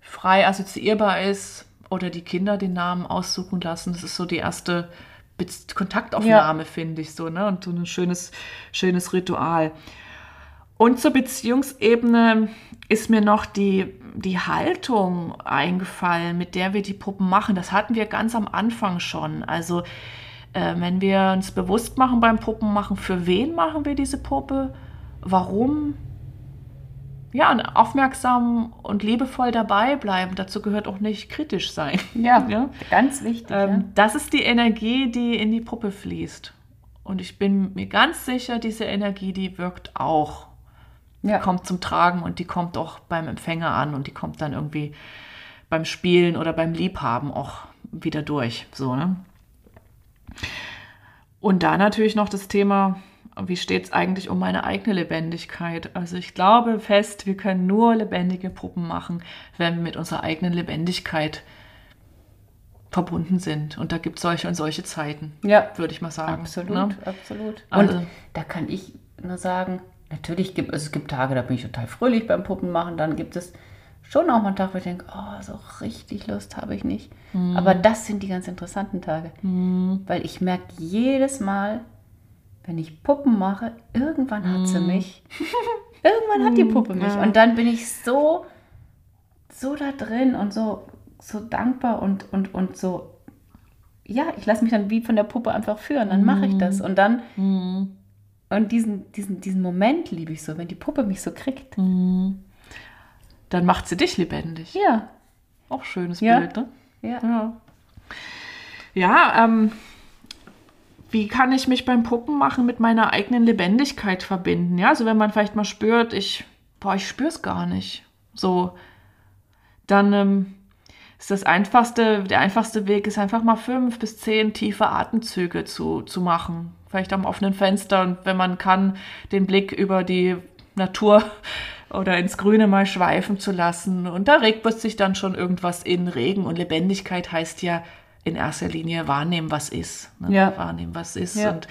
frei assoziierbar ist. Oder die Kinder den Namen aussuchen lassen. Das ist so die erste Bez Kontaktaufnahme, finde ich so. Ne? Und so ein schönes, schönes Ritual. Und zur Beziehungsebene ist mir noch die, die Haltung eingefallen, mit der wir die Puppen machen. Das hatten wir ganz am Anfang schon. Also äh, wenn wir uns bewusst machen beim Puppenmachen, für wen machen wir diese Puppe, warum, ja, und aufmerksam und liebevoll dabei bleiben. Dazu gehört auch nicht kritisch sein.
Ja,
Ja.
ganz wichtig.
Ähm, Das ist die Energie, die in die Puppe fließt. Und ich bin mir ganz sicher, diese Energie, die wirkt auch
ja. Ja.
kommt zum Tragen und die kommt auch beim Empfänger an und die kommt dann irgendwie beim Spielen oder beim Liebhaben auch wieder durch. So, ne? Und da natürlich noch das Thema, wie steht es eigentlich um meine eigene Lebendigkeit? Also ich glaube fest, wir können nur lebendige Puppen machen, wenn wir mit unserer eigenen Lebendigkeit verbunden sind. Und da gibt es solche und solche Zeiten,
ja.
würde ich mal sagen.
Absolut,
ne?
absolut.
Also-
und da kann ich nur sagen, natürlich gibt es, es gibt Tage, da bin ich total fröhlich beim Puppen machen, dann gibt es schon auch mal einen Tag, wo ich denke, oh, so richtig Lust habe ich nicht.
Mhm.
Aber das sind die ganz interessanten Tage. Weil ich merke jedes Mal, wenn ich Puppen mache, irgendwann hat
Mhm.
sie mich. irgendwann hat die Puppe mich. Und dann bin ich so, so da drin und so, so dankbar und, und, und so, ja, ich lasse mich dann wie von der Puppe einfach führen, dann mache ich
Mhm.
das. Und dann, und diesen, diesen, diesen Moment liebe ich so, wenn die Puppe mich so kriegt.
Mhm. Dann macht sie dich lebendig.
Ja,
Auch schönes
Ja.
Bild, ne?
ja.
Ja, ja ähm, wie kann ich mich beim Puppenmachen mit meiner eigenen Lebendigkeit verbinden? Ja, also wenn man vielleicht mal spürt, ich, boah, ich spüre es gar nicht. So, dann ähm, ist das einfachste, der einfachste Weg ist einfach mal fünf bis zehn tiefe Atemzüge zu, zu machen. Vielleicht am offenen Fenster und wenn man kann, den Blick über die Natur oder ins Grüne mal schweifen zu lassen. Und da regt sich dann schon irgendwas in Regen. Und Lebendigkeit heißt ja in erster Linie wahrnehmen, was ist. Ne?
Ja.
Wahrnehmen, was ist.
Ja.
Und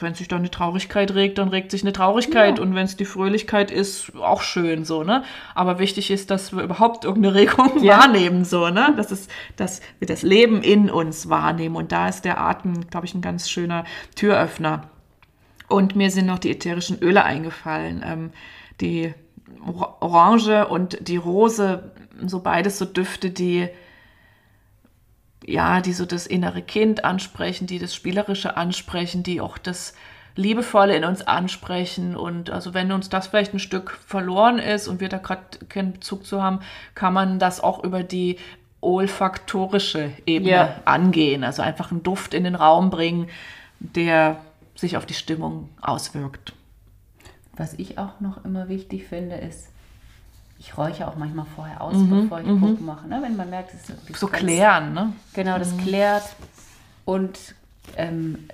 wenn sich dann eine Traurigkeit regt, dann regt sich eine Traurigkeit.
Ja.
Und wenn es die Fröhlichkeit ist, auch schön so, ne? Aber wichtig ist, dass wir überhaupt irgendeine Regung
Ja.
wahrnehmen, so, ne? Das ist, dass wir das Leben in uns wahrnehmen. Und da ist der Atem, glaube ich, ein ganz schöner Türöffner. Und mir sind noch die ätherischen Öle eingefallen. Ähm, die Or- Orange und die Rose, so beides so Düfte, die ja, die so das innere Kind ansprechen, die das Spielerische ansprechen, die auch das Liebevolle in uns ansprechen. Und also wenn uns das vielleicht ein Stück verloren ist und wir da gerade keinen Bezug zu haben, kann man das auch über die olfaktorische Ebene
Ja.
angehen. Also einfach einen Duft in den Raum bringen, der sich auf die Stimmung auswirkt.
Was ich auch noch immer wichtig finde, ist, ich räuche auch manchmal vorher aus, bevor ich Puppen mache. Ne? Wenn man merkt, es ist
Mhm, So klären, ne?
Genau, das klärt. Und ähm,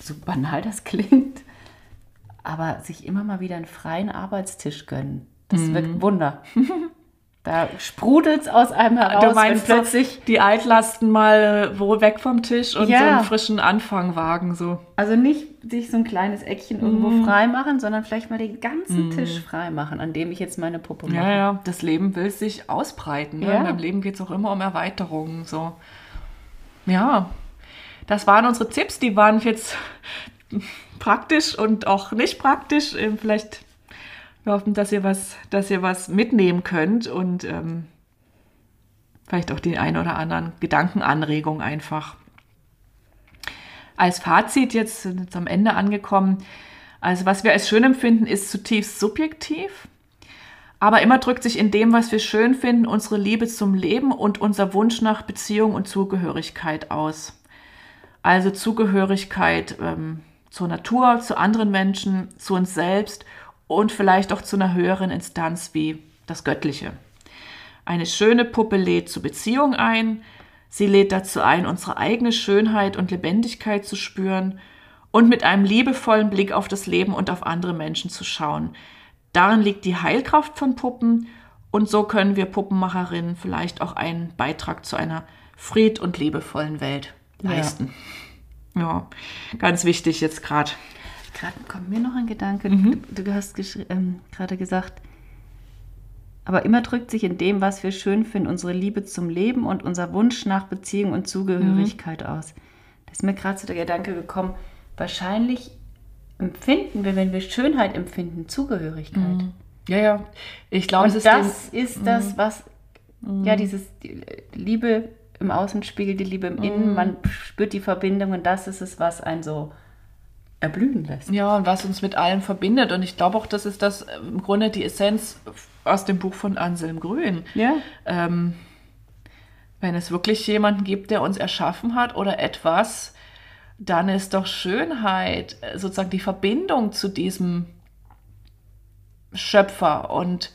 so banal das klingt, aber sich immer mal wieder einen freien Arbeitstisch gönnen, das
Mhm.
wirkt Wunder. Da sprudelt es aus einem heraus,
du meinst
plötzlich,
so die Altlasten mal wo weg vom Tisch und
Ja.
so einen frischen Anfang wagen, so.
also nicht sich so ein kleines Eckchen irgendwo
Mhm.
frei machen, sondern vielleicht mal den ganzen Tisch frei machen, an dem ich jetzt meine Puppe mache.
Ja, ja, das Leben will sich ausbreiten. Ne?
Ja.
Beim Leben geht es auch immer um Erweiterungen. So. Ja, das waren unsere Tipps. Die waren jetzt praktisch und auch nicht praktisch. Ähm, Vielleicht wir hoffen, dass ihr was, dass ihr was mitnehmen könnt. Und ähm, vielleicht auch die ein oder anderen Gedankenanregungen einfach. Als Fazit jetzt, jetzt am Ende angekommen. Also was wir als schön empfinden, ist zutiefst subjektiv. Aber immer drückt sich in dem, was wir schön finden, unsere Liebe zum Leben und unser Wunsch nach Beziehung und Zugehörigkeit aus. Also Zugehörigkeit ähm, zur Natur, zu anderen Menschen, zu uns selbst und vielleicht auch zu einer höheren Instanz wie das Göttliche. Eine schöne Puppe lädt zur Beziehung ein. Sie lädt dazu ein, unsere eigene Schönheit und Lebendigkeit zu spüren und mit einem liebevollen Blick auf das Leben und auf andere Menschen zu schauen. Darin liegt die Heilkraft von Puppen und so können wir Puppenmacherinnen vielleicht auch einen Beitrag zu einer fried- und liebevollen Welt leisten. Ja, ja ganz wichtig jetzt gerade.
Gerade kommt mir noch ein Gedanke. Mhm. Du, du, hast ähm, gerade gesagt, aber immer drückt sich in dem, was wir schön finden, unsere Liebe zum Leben und unser Wunsch nach Beziehung und Zugehörigkeit mhm. aus. Da ist mir gerade so der Gedanke gekommen, wahrscheinlich empfinden wir, wenn wir Schönheit empfinden, Zugehörigkeit. Mhm.
Ja, ja. Ich glaube,
das ist das, mhm. was, mhm. ja, dieses die Liebe im Außen spiegelt die Liebe im Innen, mhm. man spürt die Verbindung und das ist es, was einen so erblühen lässt.
Ja, und was uns mit allen verbindet. Und ich glaube auch, das ist das im Grunde die Essenz aus dem Buch von Anselm Grün.
Ja.
Ähm, wenn es wirklich jemanden gibt, der uns erschaffen hat oder etwas, dann ist doch Schönheit sozusagen die Verbindung zu diesem Schöpfer. Und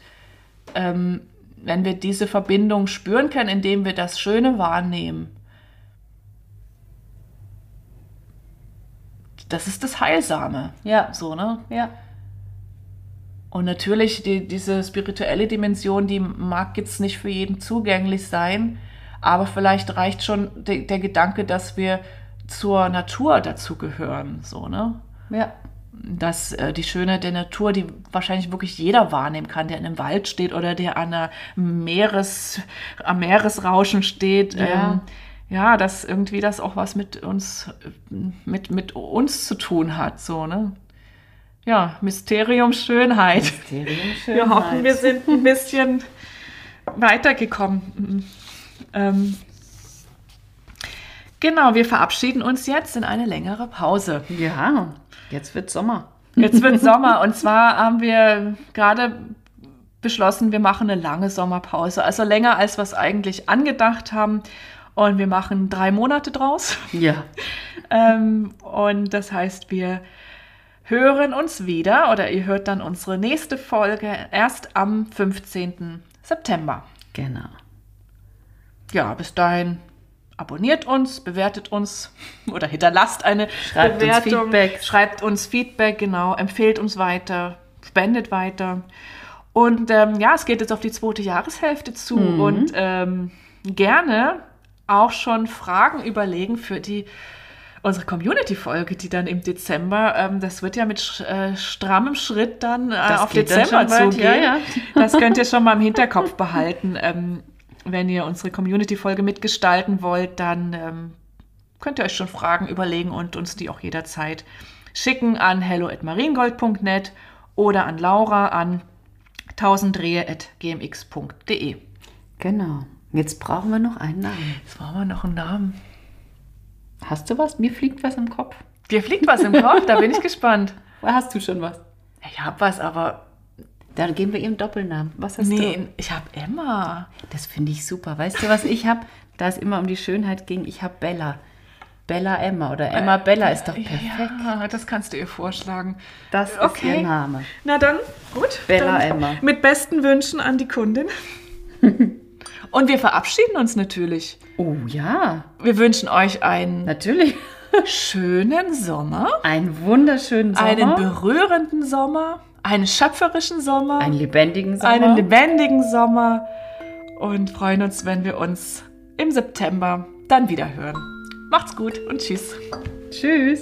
ähm, wenn wir diese Verbindung spüren können, indem wir das Schöne wahrnehmen, das ist das Heilsame.
Ja.
So, ne?
Ja.
Und natürlich, die, diese spirituelle Dimension, die mag jetzt nicht für jeden zugänglich sein, aber vielleicht reicht schon de, der Gedanke, dass wir zur Natur dazugehören, so, ne?
Ja.
Dass äh, die Schönheit der Natur, die wahrscheinlich wirklich jeder wahrnehmen kann, der in einem Wald steht oder der an einer Meeres, am Meeresrauschen steht. Ja. Ähm, ja, dass irgendwie das auch was mit uns, mit, mit uns zu tun hat, so, ne? Ja, Mysterium Schönheit.
Mysterium Schönheit.
Wir hoffen, wir sind ein bisschen weitergekommen. Ähm, Genau, wir verabschieden uns jetzt in eine längere Pause.
Ja, jetzt wird Sommer.
Jetzt wird Sommer. Und zwar haben wir gerade beschlossen, wir machen eine lange Sommerpause. Also länger, als wir es eigentlich angedacht haben. Und wir machen drei Monate draus.
Ja.
ähm, und das heißt, wir hören uns wieder oder ihr hört dann unsere nächste Folge erst am 15. September.
Genau.
Ja, bis dahin abonniert uns, bewertet uns oder hinterlasst eine
schreibt Bewertung. Uns Feedback.
Schreibt uns Feedback, genau, empfehlt uns weiter, spendet weiter. Und ähm, ja, es geht jetzt auf die zweite Jahreshälfte zu mhm. und ähm, gerne auch schon Fragen überlegen für die unsere Community-Folge, die dann im Dezember, ähm, das wird ja mit äh, strammem Schritt dann äh, auf Dezember zugehen. Ja, ja. Das könnt ihr schon mal im Hinterkopf behalten. Ähm, wenn ihr unsere Community-Folge mitgestalten wollt, dann ähm, könnt ihr euch schon Fragen überlegen und uns die auch jederzeit schicken an hello.mariengold.net oder an Laura an tausendrehe.gmx.de.
Genau. Jetzt brauchen wir noch einen Namen.
Jetzt brauchen wir noch einen Namen.
Hast du was? Mir fliegt was im Kopf.
Dir fliegt was im Kopf? Da bin ich gespannt.
Hast du schon was?
Ich habe was, aber
dann geben wir ihm Doppelnamen.
Was hast nee, du? ich habe Emma.
Das finde ich super. Weißt du, was ich habe? Da es immer um die Schönheit ging, ich habe Bella. Bella Emma oder Emma äh, Bella ist doch perfekt.
Ja, das kannst du ihr vorschlagen.
Das okay. ist ihr Name.
Na dann, gut.
Bella
dann
Emma.
Mit besten Wünschen an die Kundin. Und wir verabschieden uns natürlich.
Oh ja.
Wir wünschen euch einen
natürlich
schönen Sommer.
Einen wunderschönen Sommer.
Einen berührenden Sommer einen schöpferischen Sommer,
einen lebendigen Sommer,
einen lebendigen Sommer und freuen uns, wenn wir uns im September dann wieder hören. Macht's gut und tschüss.
Tschüss.